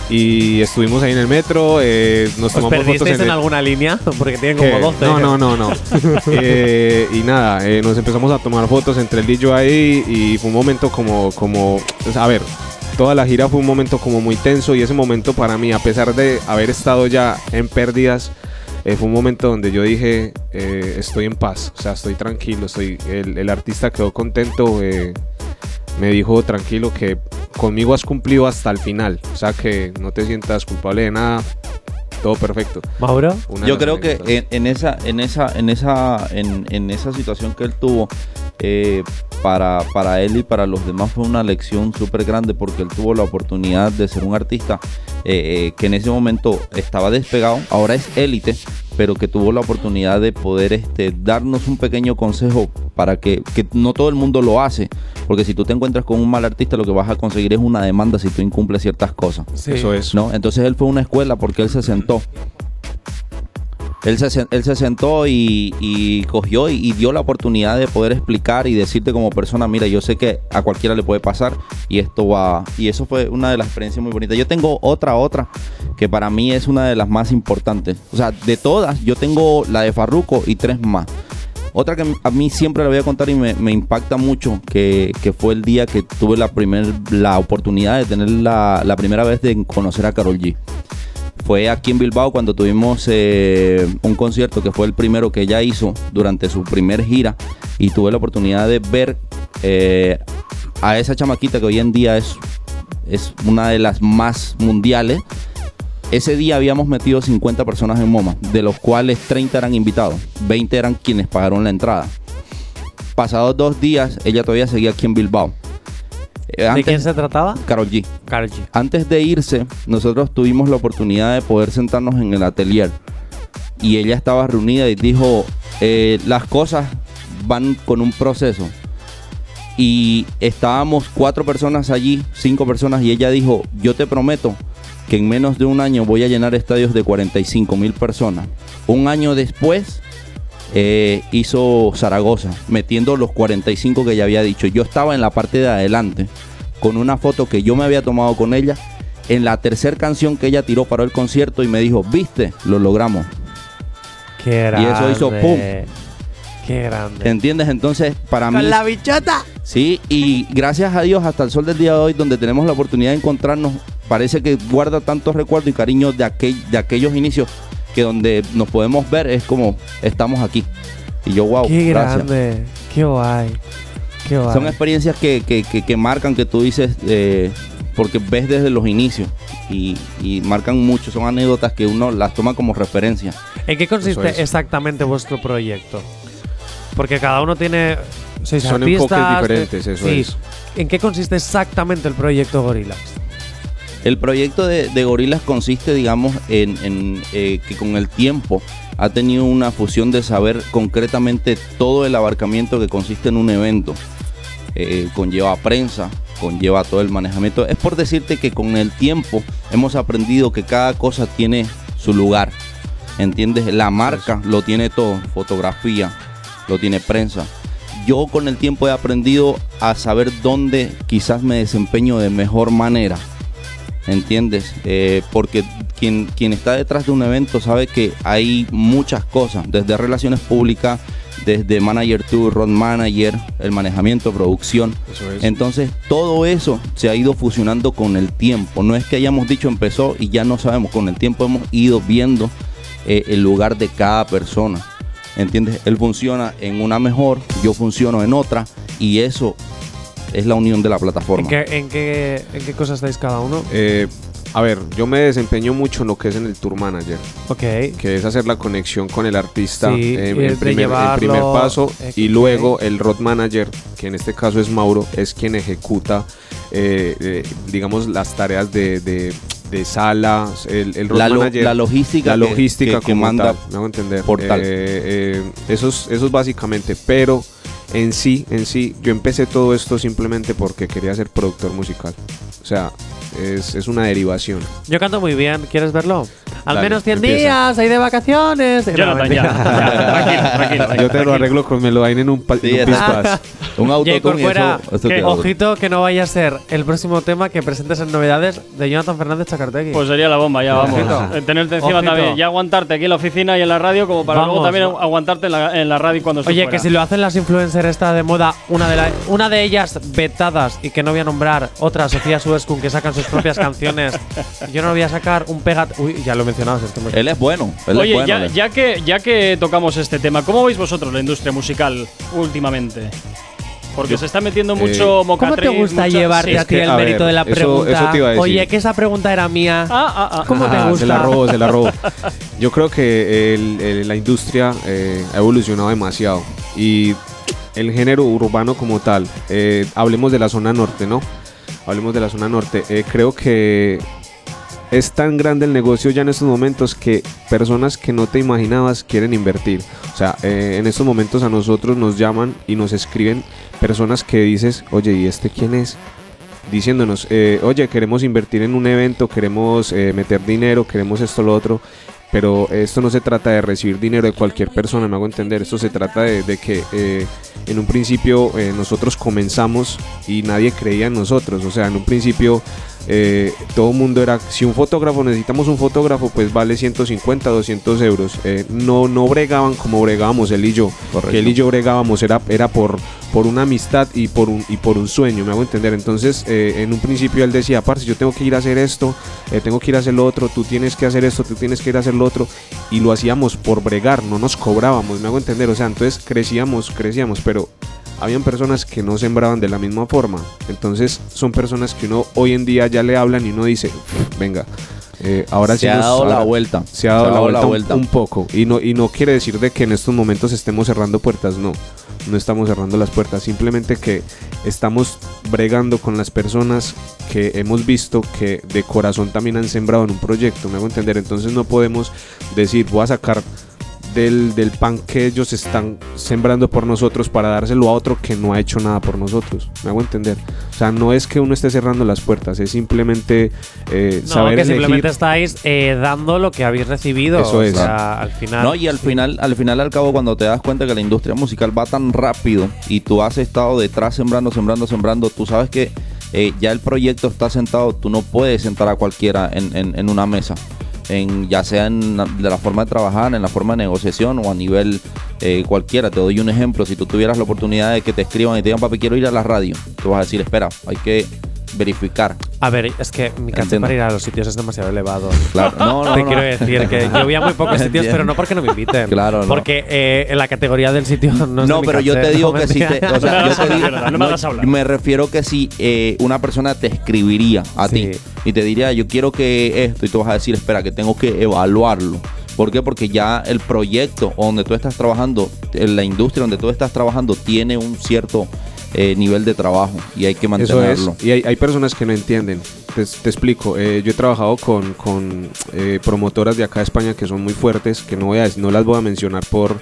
Y estuvimos ahí en el metro, eh, nos ¿Os tomamos fotos en en el... alguna línea? Porque tienen como 12. No, no, no, no. Eh, y nada, eh, nos empezamos a tomar fotos entre él y yo ahí y fue un momento como, como, sea, a ver, toda la gira fue un momento como muy tenso y ese momento para mí, a pesar de haber estado ya en pérdidas, eh, fue un momento donde yo dije, eh, estoy en paz, o sea, estoy tranquilo, estoy, el, el artista quedó contento, eh, me dijo tranquilo que conmigo has cumplido hasta el final, o sea, que no te sientas culpable de nada, todo perfecto. Mauro. Una Yo creo que en esa, en esa, en esa, en, en esa situación que él tuvo, eh, para, para él y para los demás fue una lección súper grande porque él tuvo la oportunidad de ser un artista eh, eh, que en ese momento estaba despegado, ahora es élite, pero que tuvo la oportunidad de poder este, darnos un pequeño consejo para que, que no todo el mundo lo hace, porque si tú te encuentras con un mal artista lo que vas a conseguir es una demanda si tú incumples ciertas cosas. Sí. Eso es. ¿no? Entonces él fue a una escuela porque él se sentó. Él se, sentó y, y cogió y, dio la oportunidad de poder explicar y decirte como persona, mira, yo sé que a cualquiera le puede pasar y esto va... Y eso fue una de las experiencias muy bonitas. Yo tengo otra, otra, que para mí es una de las más importantes. O sea, de todas, yo tengo la de Farruko y tres más. Otra que a mí siempre la voy a contar y me, impacta mucho, que, que fue el día que tuve la, primer, la oportunidad de tener la, la primera vez de conocer a Carol G. Fue aquí en Bilbao cuando tuvimos eh, un concierto que fue el primero que ella hizo durante su primer gira y tuve la oportunidad de ver eh, a esa chamaquita que hoy en día es, es una de las más mundiales. Ese día habíamos metido 50 personas en MoMA, de los cuales 30 eran invitados, 20 eran quienes pagaron la entrada. Pasados dos días, ella todavía seguía aquí en Bilbao. Eh, ¿De antes- quién se trataba? Carol G. Karol G. Antes de irse, nosotros tuvimos la oportunidad de poder sentarnos en el atelier. Y ella estaba reunida y dijo, eh, las cosas van con un proceso. Y estábamos cuatro personas allí, cinco personas, y ella dijo, yo te prometo que en menos de un año voy a llenar estadios de 45 mil personas. Un año después eh, hizo Zaragoza, metiendo los 45 que ella había dicho. Yo estaba en la parte de adelante con una foto que yo me había tomado con ella en la tercera canción que ella tiró para el concierto y me dijo, viste, lo logramos. Qué Y grande. eso hizo pum. Qué grande. ¿Entiendes? Entonces, para mí... Con la bichota. Sí, y gracias a Dios hasta el sol del día de hoy, donde tenemos la oportunidad de encontrarnos, parece que guarda tantos recuerdos y cariños de, aquel, de aquellos inicios que donde nos podemos ver es como estamos aquí. Y yo, wow, Qué gracias. grande. Qué guay. Qué guay. Son experiencias que, que- que- que marcan, que tú dices, eh, porque ves desde los inicios y, y marcan mucho. Son anécdotas que uno las toma como referencia. ¿En qué consiste es. exactamente vuestro proyecto? Porque cada uno tiene seis Son artistas. enfoques diferentes, eso sí. es. ¿En qué consiste exactamente el proyecto Gorillaz? El proyecto de, Gorilas consiste, digamos, en, en, eh, que con el tiempo ha tenido una fusión de saber concretamente todo el abarcamiento que consiste en un evento. Eh, conlleva prensa, conlleva todo el manejamiento. Es por decirte que con el tiempo hemos aprendido que cada cosa tiene su lugar. ¿Entiendes? La marca lo tiene todo, fotografía, lo tiene prensa. Yo con el tiempo he aprendido a saber dónde quizás me desempeño de mejor manera. ¿Entiendes? Eh, porque quien, quien está detrás de un evento sabe que hay muchas cosas, desde relaciones públicas, desde manager to road manager, el manejamiento, producción. Eso es. Entonces, todo eso se ha ido fusionando con el tiempo. No es que hayamos dicho empezó y ya no sabemos. Con el tiempo hemos ido viendo eh, el lugar de cada persona. ¿Entiendes? Él funciona en una mejor, yo funciono en otra y eso es la unión de la ¿En plataforma. qué, en, qué, ¿En qué cosas estáis cada uno? Eh, a ver, yo me desempeño mucho en lo que es en el tour manager. Ok. Que es hacer la conexión con el artista Sí, eh, el en, primer, en llevarlo, primer paso. eh, y luego el road manager, que en este caso es Mauro, es quien ejecuta, eh, eh, digamos, las tareas de, de, de salas. El, el road La lo- manager. la logística La logística que- que como manda tal, me hago entender. por tal. Eh, eh, eso, es, eso es básicamente. Pero en sí, en sí, yo empecé todo esto simplemente porque quería ser productor musical. O sea, es, es una derivación. Yo canto muy bien, ¿quieres verlo? Al Dale, menos 100 empieza. días, ahí de vacaciones. No, Jonathan, ya, mentira. ya, tranquilo, tranquilo. Yo te lo arreglo con en un, pa- en un eso. pispás. Un autotune Corcuera, eso- que- ojito que no vaya a ser el próximo tema que presentes en novedades de Jonathan Fernández Chacartegui. Pues sería la bomba, ya vamos. Ojito. Eh, Tenerte encima Ojito. también. Ya aguantarte aquí en la oficina y en la radio, como para luego Vamos. también aguantarte en la, en la radio cuando Oye, fuera. que si lo hacen las influencers esta de moda, una de, la- una de ellas vetadas y que no voy a nombrar, otra, Sofía Suescun, que sacan sus propias canciones. Yo no voy a sacar un pegat. Uy, ya lo he mencionado. es que me- Él es bueno. Él Oye, es bueno. ya, él. ya que, ya que tocamos este tema, ¿cómo veis vosotros la industria musical últimamente? Porque se está metiendo mucho Eh, ¿Cómo te mocatriz, gusta mucha- llevarte sí. a ti el a mérito ver, de la eso- pregunta? eso te iba a decir. Oye, que esa pregunta era mía. Ah, ah, ah. ¿Cómo te gusta? Se la robó, se la robó. Yo creo que el- el- la industria eh, ha evolucionado demasiado y el género urbano como tal, eh, hablemos de la zona norte, ¿no? Hablemos de la zona norte. eh, creo que es tan grande el negocio ya en estos momentos que personas que no te imaginabas quieren invertir. O sea, eh, en estos momentos a nosotros nos llaman y nos escriben personas que dices, oye, ¿y este quién es? diciéndonos, eh, oye, queremos invertir en un evento, queremos meter dinero, queremos esto, lo otro, pero esto no se trata de recibir dinero de cualquier persona, me hago entender, esto se trata de, de que eh, en un principio eh, nosotros comenzamos y nadie creía en nosotros, o sea, en un principio eh, todo el mundo era, si un fotógrafo, necesitamos un fotógrafo, pues vale 150, 200 euros, Eh, no, no bregaban como bregábamos él y yo, que él y yo bregábamos era, era por, por una amistad y por un, y por un sueño, me hago entender. Entonces, eh, en un principio él decía, parce, yo tengo que ir a hacer esto, tengo que ir a hacer lo otro, tú tienes que hacer esto, tú tienes que ir a hacer lo otro, y lo hacíamos por bregar, no nos cobrábamos, me hago entender. O sea, entonces crecíamos, crecíamos, pero habían personas que no sembraban de la misma forma. Entonces, son personas que uno hoy en día ya le hablan y uno dice, venga. eh, ahora Se sí ha nos- dado la vuelta. Se ha dado, la, vuelta, un- vuelta. Un, poco. Y no, y no quiere decir de que en estos momentos estemos cerrando puertas, no. No estamos cerrando las puertas. Simplemente que estamos bregando con las personas que hemos visto que de corazón también han sembrado en un proyecto. Me hago entender. Entonces no podemos decir, voy a sacar del, del pan que ellos están sembrando por nosotros para dárselo a otro que no ha hecho nada por nosotros. Me hago entender. O sea, no es que uno esté cerrando las puertas, es simplemente eh, No, saber que elegir. simplemente estáis eh, dando lo que habéis recibido. Eso o es. sea, al final. No, y al final, al final al cabo, cuando te das cuenta que la industria musical va tan rápido y tú has estado detrás sembrando, sembrando, sembrando, tú sabes que eh, ya el proyecto está sentado, tú no puedes sentar a cualquiera en, en- en una mesa. En, ya sea en la, forma de trabajar, en la forma de negociación o a nivel eh, cualquiera. Te doy un ejemplo. Si tú tuvieras la oportunidad de que te escriban y te digan, papi, quiero ir a la radio, tú vas a decir, espera, hay que verificar. A ver, es que mi caché para ir a los sitios es demasiado elevado. Claro, no, no, Te no. quiero decir que yo voy a muy pocos sitios, pero no porque no me inviten. Claro, no. Porque eh, en la categoría del sitio no es No, de mi pero yo te digo que si te. O sea, yo te digo- no me hagas hablar. me refiero que si eh, una persona te escribiría a Sí. ti y te diría, yo quiero que esto, y tú vas a decir, espera, que tengo que evaluarlo. ¿Por qué? Porque ya el proyecto donde tú estás trabajando, en la industria donde tú estás trabajando, tiene un cierto eh, nivel de trabajo y hay que Eso mantenerlo. es. Y hay, hay personas que no entienden. Te, te explico. eh, yo he trabajado con, con, eh, promotoras de acá de España que son muy fuertes, que no, voy a, no las voy a mencionar por,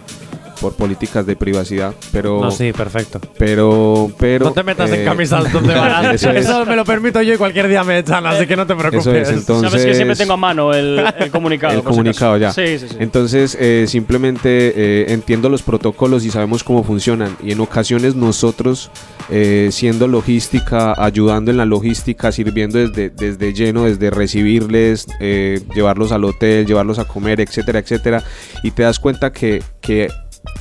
por políticas de privacidad, pero... No, sí, perfecto. Pero, pero... no te metas en eh, camisas donde van. Eso Eso, es. me lo permito yo y cualquier día me echan, así que no te preocupes. Eso es, entonces... Sabes que siempre tengo a mano el, el comunicado. El comunicado ya. Sí, sí, sí. Entonces, eh, simplemente eh, entiendo los protocolos y sabemos cómo funcionan. Y en ocasiones nosotros, eh, siendo logística, ayudando en la logística, sirviendo desde, desde lleno, desde recibirles, eh, llevarlos al hotel, llevarlos a comer, etcétera, etcétera. Y te das cuenta que, que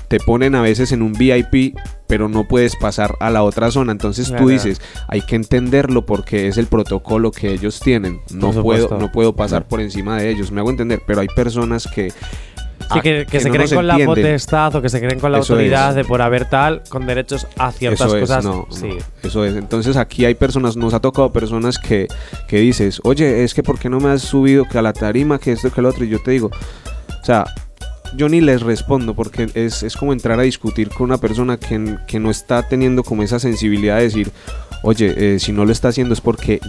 te ponen a veces en un VIP, pero no puedes pasar a la otra zona. Entonces Claro. tú dices, hay que entenderlo porque es el protocolo que ellos tienen. No puedo, no puedo pasar por encima de ellos. Me hago entender, pero hay personas que Sí, que, que se no creen con la entienden. potestad o que se creen con la Eso autoridad es. de por haber tal, con derechos a ciertas Eso es, cosas. no, sí. no, eso es. Entonces aquí hay personas, nos ha tocado personas que, que dices, oye, es que ¿por qué no me has subido que a la tarima, que esto, que el otro? Y yo te digo, o sea, yo ni les respondo porque es, es como entrar a discutir con una persona que, que no está teniendo como esa sensibilidad de decir, oye, eh, si no lo está haciendo es porque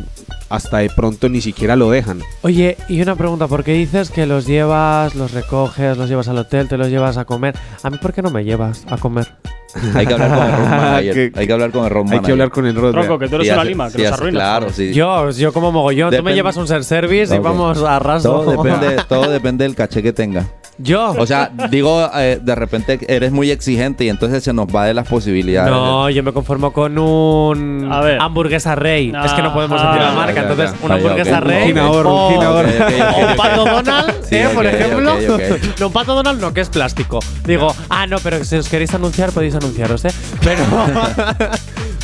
hasta de pronto ni siquiera lo dejan. Oye, y una pregunta, ¿por qué dices que los llevas, los recoges, los llevas al hotel, te los llevas a comer? ¿A mí por qué no me llevas a comer? Hay que hablar con el road manager. Hay que hablar con el road Hay que manager. hablar con el road Tronco, que tú eres Sí, una hace- lima, que sí, nos arruinas. Claro, sí. Yo, yo como mogollón, tú me Depende- llevas un ser service y vamos a raso. Todo depende, todo depende del caché que tenga. Yo. O sea, digo, eh, de repente eres muy exigente y entonces se nos va de las posibilidades. No, yo me conformo con un A ver. hamburguesa rey. es que no podemos decir la Ya, marca, ya, entonces ya. una Ah, hamburguesa rey. Un ginador, un o, ginador. Ok, ok, ok, o ok. pato Donald, Sí, ¿eh? por ejemplo. No, pato Donald no, que es plástico. Digo, ah, no, pero si os queréis anunciar, podéis anunciaros, ¿eh? Pero.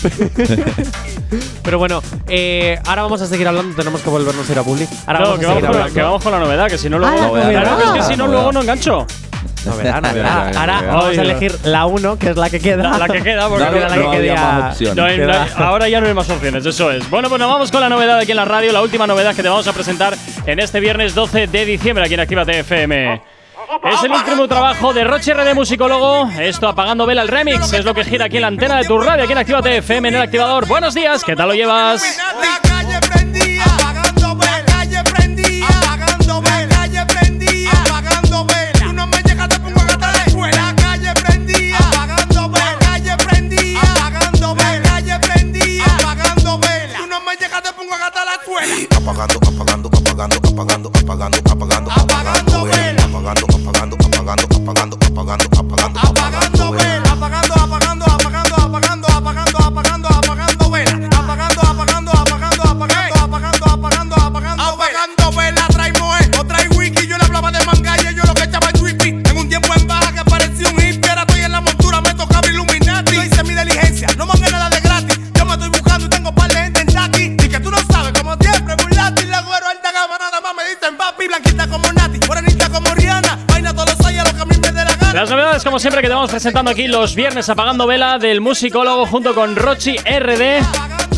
pero bueno, eh, ahora vamos a seguir hablando. Tenemos que volvernos a ir a Publi. Ahora No, vamos que a vamos, con la, hablando. que vamos con la novedad, que si no luego. Ah. Claro, que es que si no, luego no engancho. Novedad. ya, ya, Ahora vamos a elegir la 1, que es la que queda. La, la que queda, porque No, no, Era la no que había quería- más opciones. no hay- no ahora ya no hay más opciones, eso es. Bueno, pues nos vamos con la novedad aquí en la radio, la última novedad que te vamos a presentar en este viernes 12 de diciembre aquí en Actívate FM. Es el último trabajo de Roche RD Musicólogo. Esto apagando vela el remix. Es lo que gira aquí en la antena de tu radio, aquí en Actívate FM en el activador. Buenos días, ¿qué tal lo llevas? La calle prendía, Apagando, apagando, apagando, apagando, apagando, apagando, Apagando vela. apagando, apagando, apagando, apagando, apagando, apagando, Apagando vela, apagando, apagando, Blanquita como Nati, morenita como Rihanna. Vaina todos los años, lo que a mí me dé la gana. Las novedades, como siempre, que te vamos presentando aquí los viernes apagando vela del musicólogo junto con Rochi RD.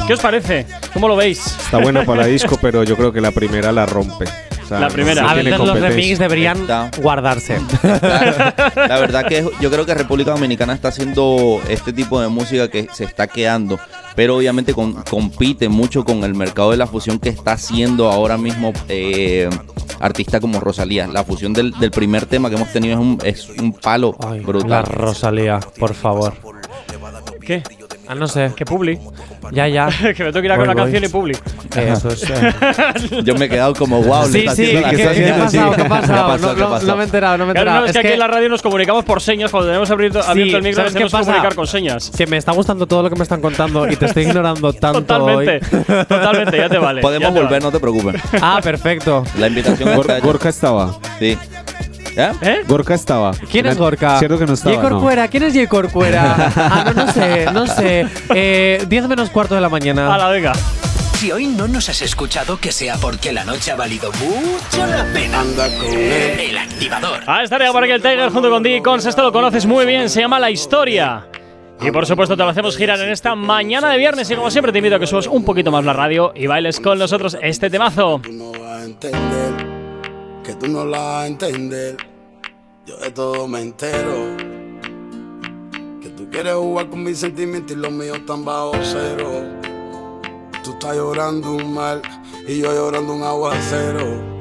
¿Qué os parece? ¿Cómo lo veis? Está buena para disco, pero yo creo que la primera la rompe. O sea, La primera. no A veces los remix deberían Está. guardarse. La, la verdad que yo creo que República Dominicana está haciendo este tipo de música que se está quedando, pero obviamente con- compite mucho con el mercado de la fusión que está haciendo ahora mismo eh, artistas como Rosalía. La fusión del, del primer tema que hemos tenido es un, es un palo Ay, la brutal. Rosalía, por favor. ¿Qué? Ah, no sé. ¿Qué publi? Ya, ya. que me tengo que ir a con la canción y publi. Eso es. eh. Yo me he quedado como wow. le Sí, está sí, ¿qué, ha pasado? ¿Qué ha pasado? No, me he enterado, no me he Claro, enterado. no, es que aquí en la radio nos comunicamos por señas. Cuando tenemos abierto, Sí, abierto el micro, nos ¿sabes qué tenemos que comunicar con señas. Que me está gustando todo lo que me están contando y te estoy ignorando tanto Totalmente, hoy. totalmente, ya te vale. Podemos volver, vale. no te preocupes. Ah, perfecto. La invitación. Gorka estaba. Sí. ¿Eh? ¿Eh? Gorka estaba. ¿Quién es Gorka? Cierto que no estaba. No. Corcuera, ¿quién es J. Corcuera? ah, no, no sé, no sé. Eh, 10 menos cuarto de la mañana. A la venga. Si hoy no nos has escuchado, que sea porque la noche ha valido mucho la pena. El activador. Ah, estaría por aquí el Tiger junto con Dee Cons. Esto lo conoces muy bien, se llama La Historia. Y por supuesto te lo hacemos girar en esta mañana de viernes y como siempre te invito a que subas un poquito más la radio y bailes con nosotros este temazo. No vas a entender, que tú no la vas a entender. Yo de todo me entero. Que tú quieres jugar con mis sentimientos y los míos están bajo cero. Tú estás llorando un mal y yo llorando un aguacero.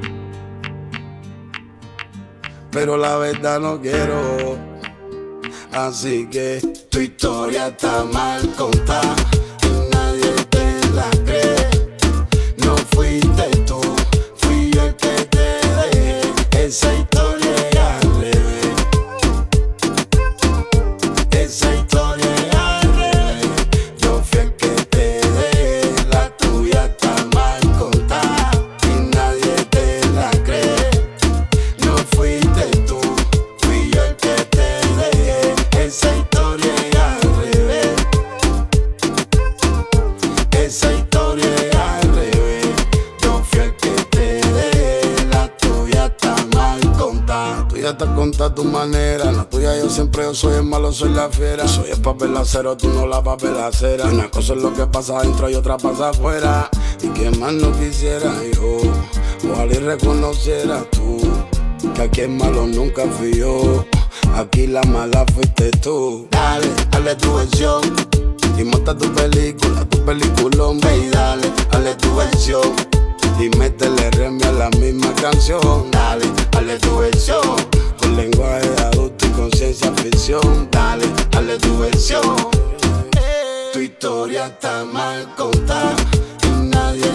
Pero la verdad no quiero. Así que tu historia está mal contada. Nadie te la cree. No fuiste dejé. Contada. La tuya está contada a tu manera. La tuya yo siempre yo soy el malo, soy la fiera. Soy el papel acero, tú no la papel acera. Una cosa es lo que pasa adentro y otra pasa afuera. Y que más no quisiera yo. Ojalá y reconociera tú. Que aquí el malo nunca fui yo. Aquí la mala fuiste tú. Dale, dale tu versión. Y monta tu película, tu peliculón, ve y dale, dale tu versión. Y métele remia a la misma canción. Dale, dale tu versión. Lenguaje de adulto y conciencia ficción. Dale, dale tu versión. Tu historia está mal contada. Nadie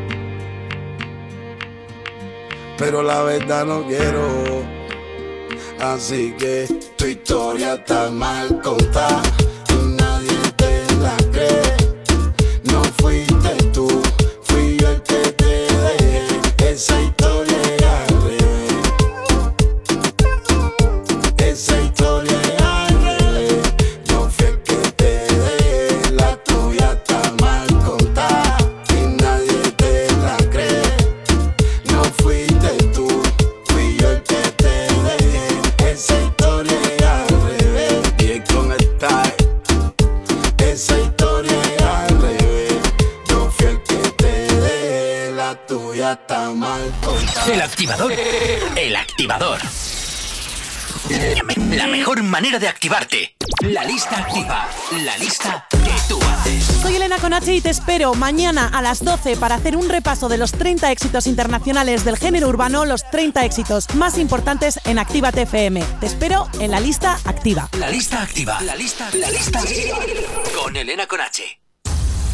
Pero la verdad no quiero. Así que tu historia está mal contada. Nadie te la cree. No fuiste tú, fui yo el que te dejé. Esa La mejor manera de activarte. La lista activa. La lista que tú haces. Soy Elena Conache y te espero mañana a las 12 para hacer un repaso de los 30 éxitos internacionales del género urbano, los 30 éxitos más importantes en Actívate FM. Te espero en la lista activa. La lista activa. La lista, la lista con Elena Conache.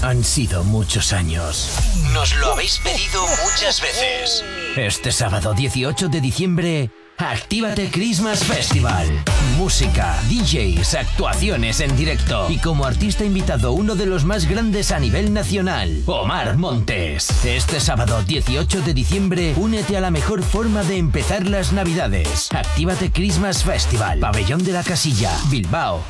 Han sido muchos años. Nos lo habéis pedido muchas veces. Este sábado 18 de diciembre, Actívate Christmas Festival. Música, DJs, actuaciones en directo. Y como artista invitado, uno de los más grandes a nivel nacional, Omar Montes. Este sábado 18 de diciembre, únete a la mejor forma de empezar las navidades. Actívate Christmas Festival. Pabellón de la Casilla, Bilbao.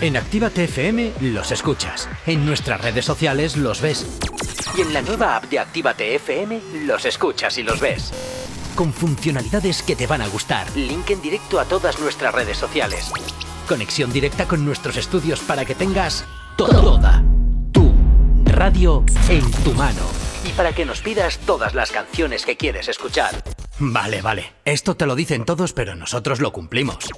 En Actívate FM los escuchas. En nuestras redes sociales los ves. Y en la nueva app de Actívate FM los escuchas y los ves. Con funcionalidades que te van a gustar. Link en directo a todas nuestras redes sociales. Conexión directa con nuestros estudios para que tengas toda tu radio en tu mano. Y para que nos pidas todas las canciones que quieres escuchar. Vale, vale. Esto te lo dicen todos, pero nosotros lo cumplimos.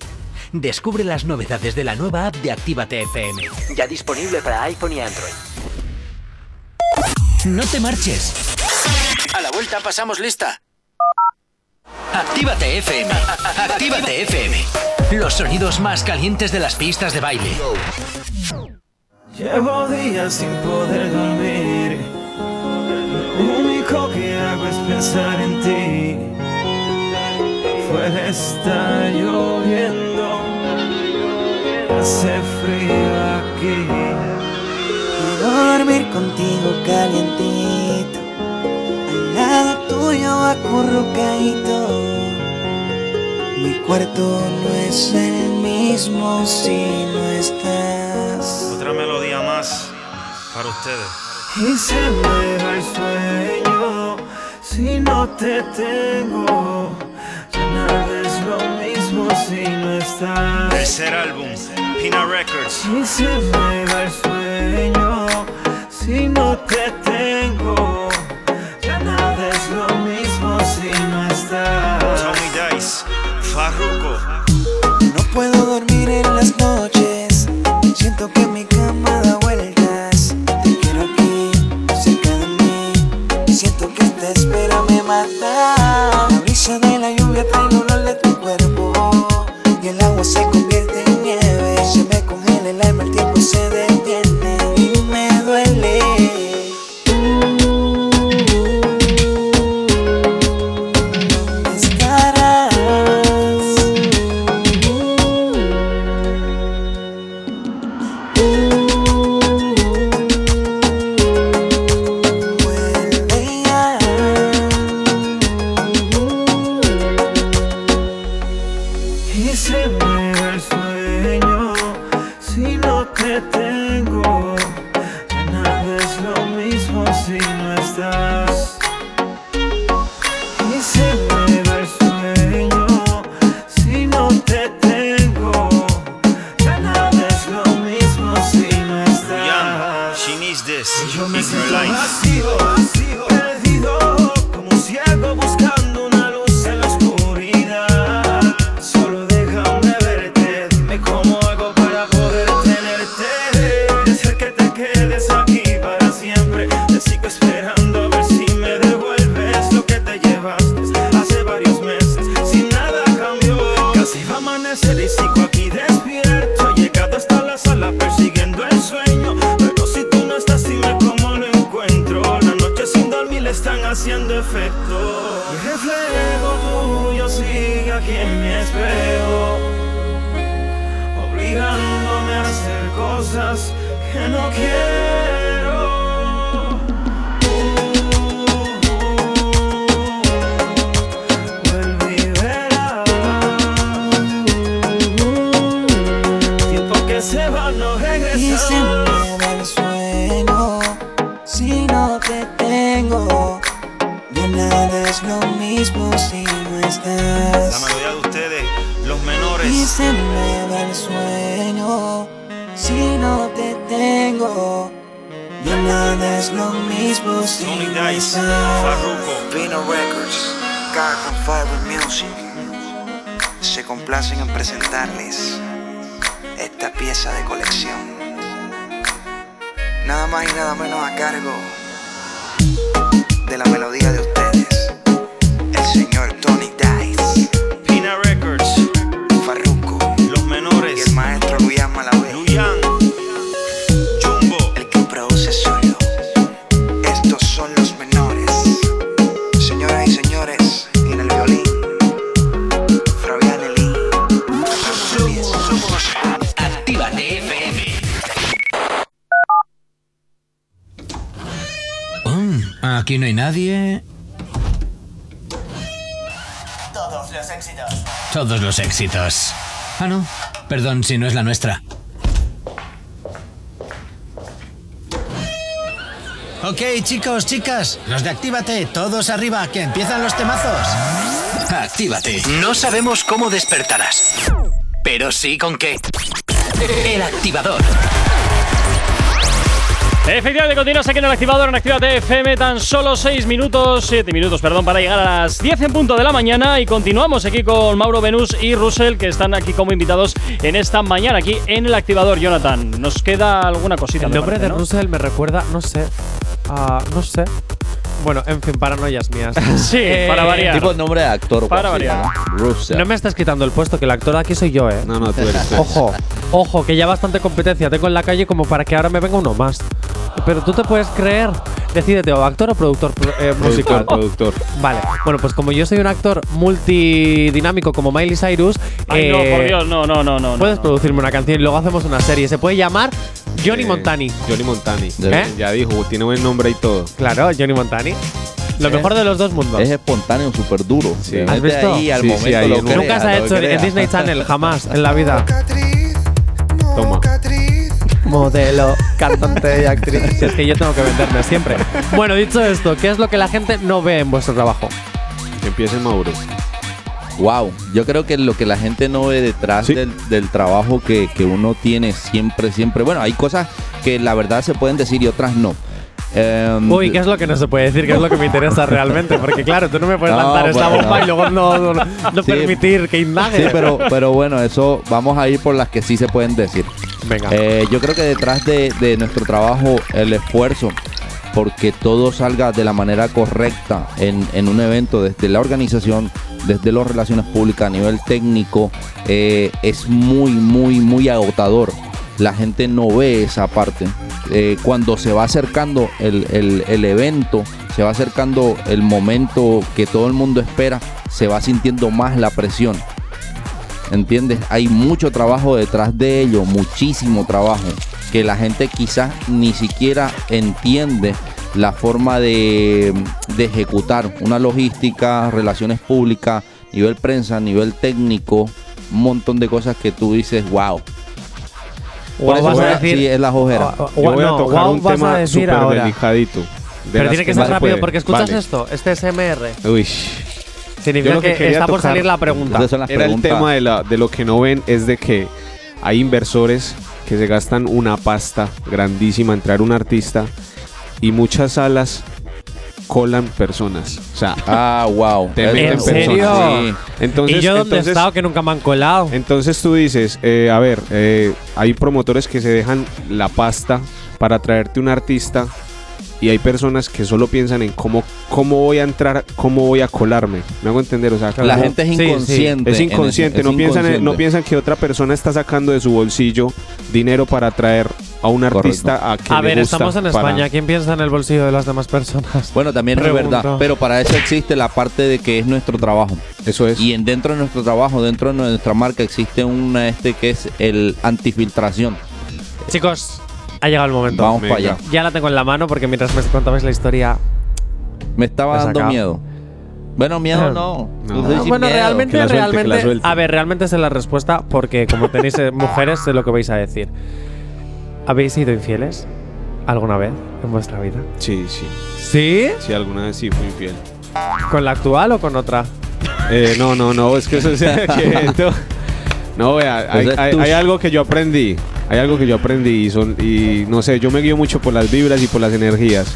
Descubre las novedades de la nueva app de Actívate FM. Ya disponible para iPhone y Android. No te marches. A la vuelta pasamos lista. Actívate FM. Actívate FM. Los sonidos más calientes de las pistas de baile. Llevo días sin poder dormir. Lo único que hago es pensar en ti. Afuera está lloviendo. Hace frío aquí. Quiero dormir contigo calientito, al lado tuyo acurrucadito. Mi cuarto no es el mismo si no estás. Otra melodía más para ustedes. Y se me va el sueño si no te tengo. Ya nada es lo mismo si no estás. Tercer álbum, Pina Records. Y se me va el sueño si no te tengo. Éxitos. Ah, no. Perdón si no es la nuestra. Ok, chicos, chicas, los de Actívate, todos arriba, que empiezan los temazos. Actívate. No sabemos cómo despertarás, pero sí con qué. El activador. Efectivamente, continúas aquí en el activador en Actívate FM. Tan solo 6 minutos, 7 minutos, perdón, para llegar a las 10 en punto de la mañana. Y continuamos aquí con Mauro Venus y Russell, que están aquí como invitados en esta mañana, aquí en el activador. Jonathan, nos queda alguna cosita. El nombre parece, de ¿no? Russell me recuerda, no sé. Ah, no sé. Bueno, en fin, paranoias mías. Sí, Eh, para variar. Tipo nombre de actor. Para variar. ¿no? No me estás quitando el puesto, que el actor aquí soy yo, ¿eh? No, no, tú eres. Ojo, ojo, que ya bastante competencia tengo en la calle como para que ahora me venga uno más. Pero tú te puedes creer. Decídete, o actor o productor pro- eh, musical. Productor, productor. Vale, bueno, pues como yo soy un actor multidinámico como Miley Cyrus, Ay, no, eh, por Dios, no, no, no, no. puedes no. producirme una canción y luego hacemos una serie. Se puede llamar Johnny Eh, Montani. Johnny Montani. ¿Eh? Ya dijo, tiene buen nombre y todo. Claro, Johnny Montani. Lo Eh, mejor de los dos mundos. Es espontáneo, súper duro. Sí. ¿Has visto? ahí al Sí, sí, momento ahí lo en- crea, Nunca se ha hecho en Disney Channel, jamás en la vida. Toma. Modelo, cantante y actriz. Si es que yo tengo que venderme siempre. Bueno, dicho esto, ¿qué es lo que la gente no ve en vuestro trabajo? Que empiece Mauro. Wow, yo creo que lo que la gente no ve detrás Sí. del, del trabajo que, que uno tiene siempre, siempre. Bueno, hay cosas que la verdad se pueden decir y otras no. Em, Uy, ¿qué es lo que no se puede decir? ¿Qué es lo que me interesa realmente? Porque claro, tú no me puedes No, lanzar esta bueno, bomba no. y luego no, no- no Sí. permitir que indague. Sí, pero, pero bueno, eso vamos a ir por las que sí se pueden decir. Eh, yo creo que detrás de, nuestro trabajo, el esfuerzo, porque todo salga de la manera correcta en, un evento, desde la organización, desde las relaciones públicas a nivel técnico, eh, es muy, muy, muy agotador. La gente no ve esa parte. Eh, cuando se va acercando el evento, se va acercando el momento que todo el mundo espera, se va sintiendo más la presión. ¿Entiendes? Hay mucho trabajo detrás de ello, muchísimo trabajo, que la gente quizás ni siquiera entiende la forma de, de ejecutar una logística, relaciones públicas, nivel prensa, nivel técnico, un montón de cosas que tú dices, wow. Por Guau, eso vas a voy a- decir- sí, es la ojera. Guau, Yo voy a tocar guau un vas a tema decir súper ahora. delicadito. de Pero tiene que ser se rápido puede. porque escuchas Vale. esto. Este es SMR. Uy. Significa Yo lo que que, quería está por tocar- salir la pregunta. Esas son las Era el preguntas. tema de, la, de lo que no ven es de que hay inversores que se gastan una pasta grandísima en traer un artista y muchas salas colan personas. O sea, Ah, wow. te meten ¿En verdad. serio? personas. Sí. Entonces, ¿Y yo dónde he entonces- estado que nunca me han colado? Entonces tú dices, eh, a ver, eh, hay promotores que se dejan la pasta para traerte un artista y hay personas que solo piensan en cómo, cómo voy a entrar, cómo voy a colarme. ¿Me hago entender? O sea, La gente es Sí, sí. inconsciente. es inconsciente, es no, piensan, en- no piensan que otra persona está sacando de su bolsillo dinero para traer a un artista a que A le ver, gusta estamos en para- España. ¿Quién piensa en el bolsillo de las demás personas? Bueno, también es verdad, pero para eso existe la parte de que es nuestro trabajo. Eso es. Y en dentro de nuestro trabajo, dentro de nuestra marca existe una este que es el antifiltración. Chicos, ha llegado el momento. Vamos Venga. para allá. Ya la tengo en la mano porque mientras me contabais la historia. Me estaba has dando sacado. miedo. Bueno, miedo no. No. Sin bueno, miedo. realmente, que la suelte, realmente. A ver, realmente sé la respuesta porque como tenéis eh, mujeres, sé lo que vais a decir. ¿Habéis sido infieles alguna vez en vuestra vida? Sí, sí. ¿Sí? Sí, alguna vez sí fui infiel. ¿Con la actual o con otra? Eh, no, no, no, es que eso es que esto- No, vea, hay, es hay- hay algo que yo aprendí. Hay algo que yo aprendí y son y no sé, yo me guío mucho por las vibras y por las energías.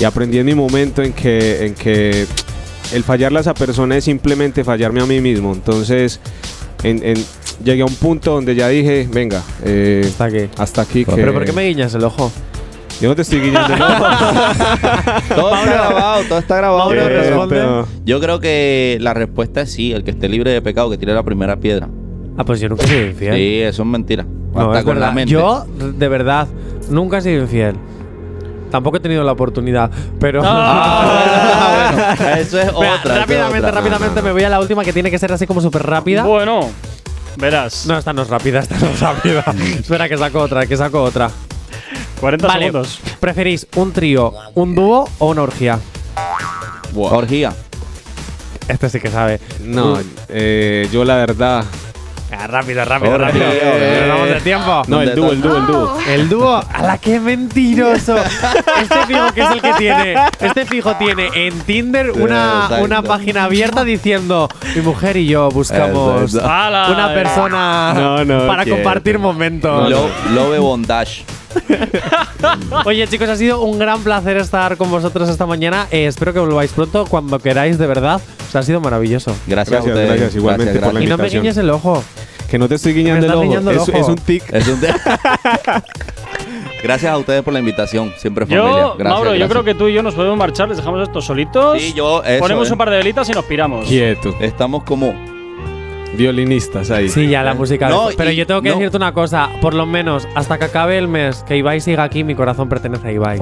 Y aprendí en mi momento en que en que el fallarle a esa persona es simplemente fallarme a mí mismo. Entonces, en, en- llegué a un punto donde ya dije, venga, eh, Hasta aquí. hasta aquí que ¿Pero por qué me guiñas el ojo? yo no te estoy guiñando el ojo. Todo está grabado, todo está grabado. Mauro, responde. Yo creo que la respuesta es sí. El que esté libre de pecado, que tire la primera piedra. Ah, pues yo nunca he sido infiel. Sí, eso es mentira. No, Hasta es con la mente. Yo, de verdad, nunca he sido infiel. Tampoco he tenido la oportunidad, pero... Ah, bueno, bueno, eso es otra, rápidamente, otra. rápidamente me voy a la última que tiene que ser así como súper rápida. Bueno, verás. No, esta no es rápida, esta no es rápida. Espera, que saco otra, que saco otra. 40 Vale, segundos. ¿preferís un trío, un dúo o una orgía? Orgía. Este sí que sabe. No, eh, yo la verdad. Ah, rápido, rápido, rápido. eh. Nos vamos de tiempo. No, el ¿Dónde dúo, el dúo, el dúo. El dúo, a la que mentiroso. Este fijo que es el que tiene. Este fijo tiene en Tinder una, Exacto. una página abierta diciendo: Mi mujer y yo buscamos una persona No, no, para quiero. compartir momentos. Lo- Love Bondage. Oye, chicos, ha sido un gran placer estar con vosotros esta mañana. Eh, espero que volváis pronto cuando queráis, de verdad. O sea, ha sido maravilloso. Gracias, Gracias, a ustedes. gracias, igualmente por la Y no me invitación. guiñes el ojo. Que no te estoy guiñando el ojo. el Es, ojo. es un tic. Es un Gracias a ustedes por la invitación. Siempre familia. Yo, Gracias, Mauro, yo creo que tú y yo nos podemos marchar, les dejamos esto solitos. Sí, yo, eso Ponemos es. un par de velitas y nos piramos. Quieto. Estamos como violinistas ahí. Sí, ya la música. No, pero y- yo tengo que no. decirte una cosa, por lo menos hasta que acabe el mes, que Ibai siga aquí, mi corazón pertenece a Ibai.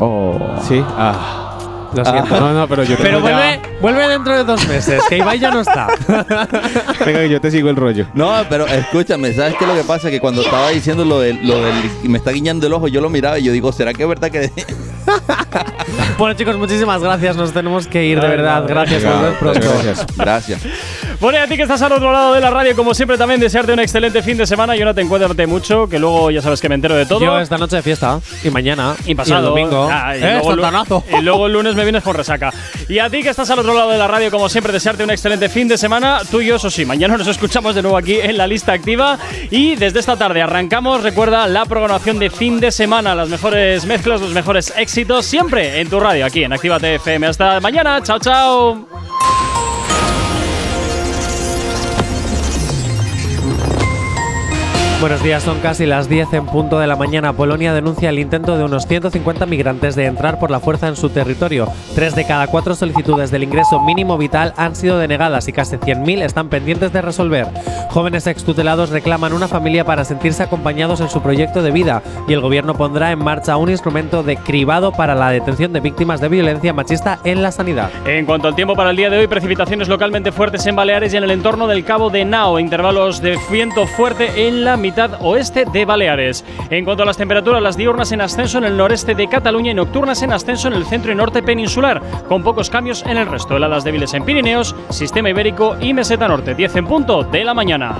Sí. Ah. Lo siento. No, no, pero yo Pero tengo ya- vuelve, vuelve dentro de dos meses, que Ibai ya no está. Venga, que yo te sigo el rollo. No, pero escúchame, ¿sabes qué es lo que pasa? Que cuando estaba diciendo lo del, lo del y me está guiñando el ojo, yo lo miraba y yo digo, ¿será que es verdad que bueno, chicos, muchísimas gracias. Nos tenemos que ir, de verdad. Gracias, pronto. Gracias. Gracias. Bueno, y a ti que estás al otro lado de la radio, como siempre, también desearte un excelente fin de semana. Yo no te encuéntrate mucho, que luego ya sabes que me entero de todo. Yo esta noche de fiesta y mañana y pasado. el domingo. Ah, y, eh, luego, y luego el lunes me vienes con resaca. Y a ti que estás al otro lado de la radio, como siempre, desearte un excelente fin de semana. Tú y yo, eso sí, mañana nos escuchamos de nuevo aquí en la lista activa. Y desde esta tarde arrancamos, recuerda, la programación de fin de semana. Las mejores mezclas, los mejores éxitos, siempre en tu radio, aquí en Actívate FM. Hasta mañana. Chao, chao. Buenos días, son casi las 10 en punto de la mañana. Polonia denuncia el intento de unos 150 migrantes de entrar por la fuerza en su territorio. Tres de cada cuatro solicitudes del ingreso mínimo vital han sido denegadas y casi 100.000 están pendientes de resolver. Jóvenes extutelados reclaman una familia para sentirse acompañados en su proyecto de vida y el gobierno pondrá en marcha un instrumento de cribado para la detención de víctimas de violencia machista en la sanidad. En cuanto al tiempo para el día de hoy, precipitaciones localmente fuertes en Baleares y en el entorno del Cabo de Nao, intervalos de viento fuerte en la oeste de Baleares. En cuanto a las temperaturas, las diurnas en ascenso en el noreste de Cataluña y nocturnas en ascenso en el centro y norte peninsular, con pocos cambios en el resto. Heladas débiles en Pirineos, Sistema Ibérico y Meseta Norte. 10 en punto de la mañana.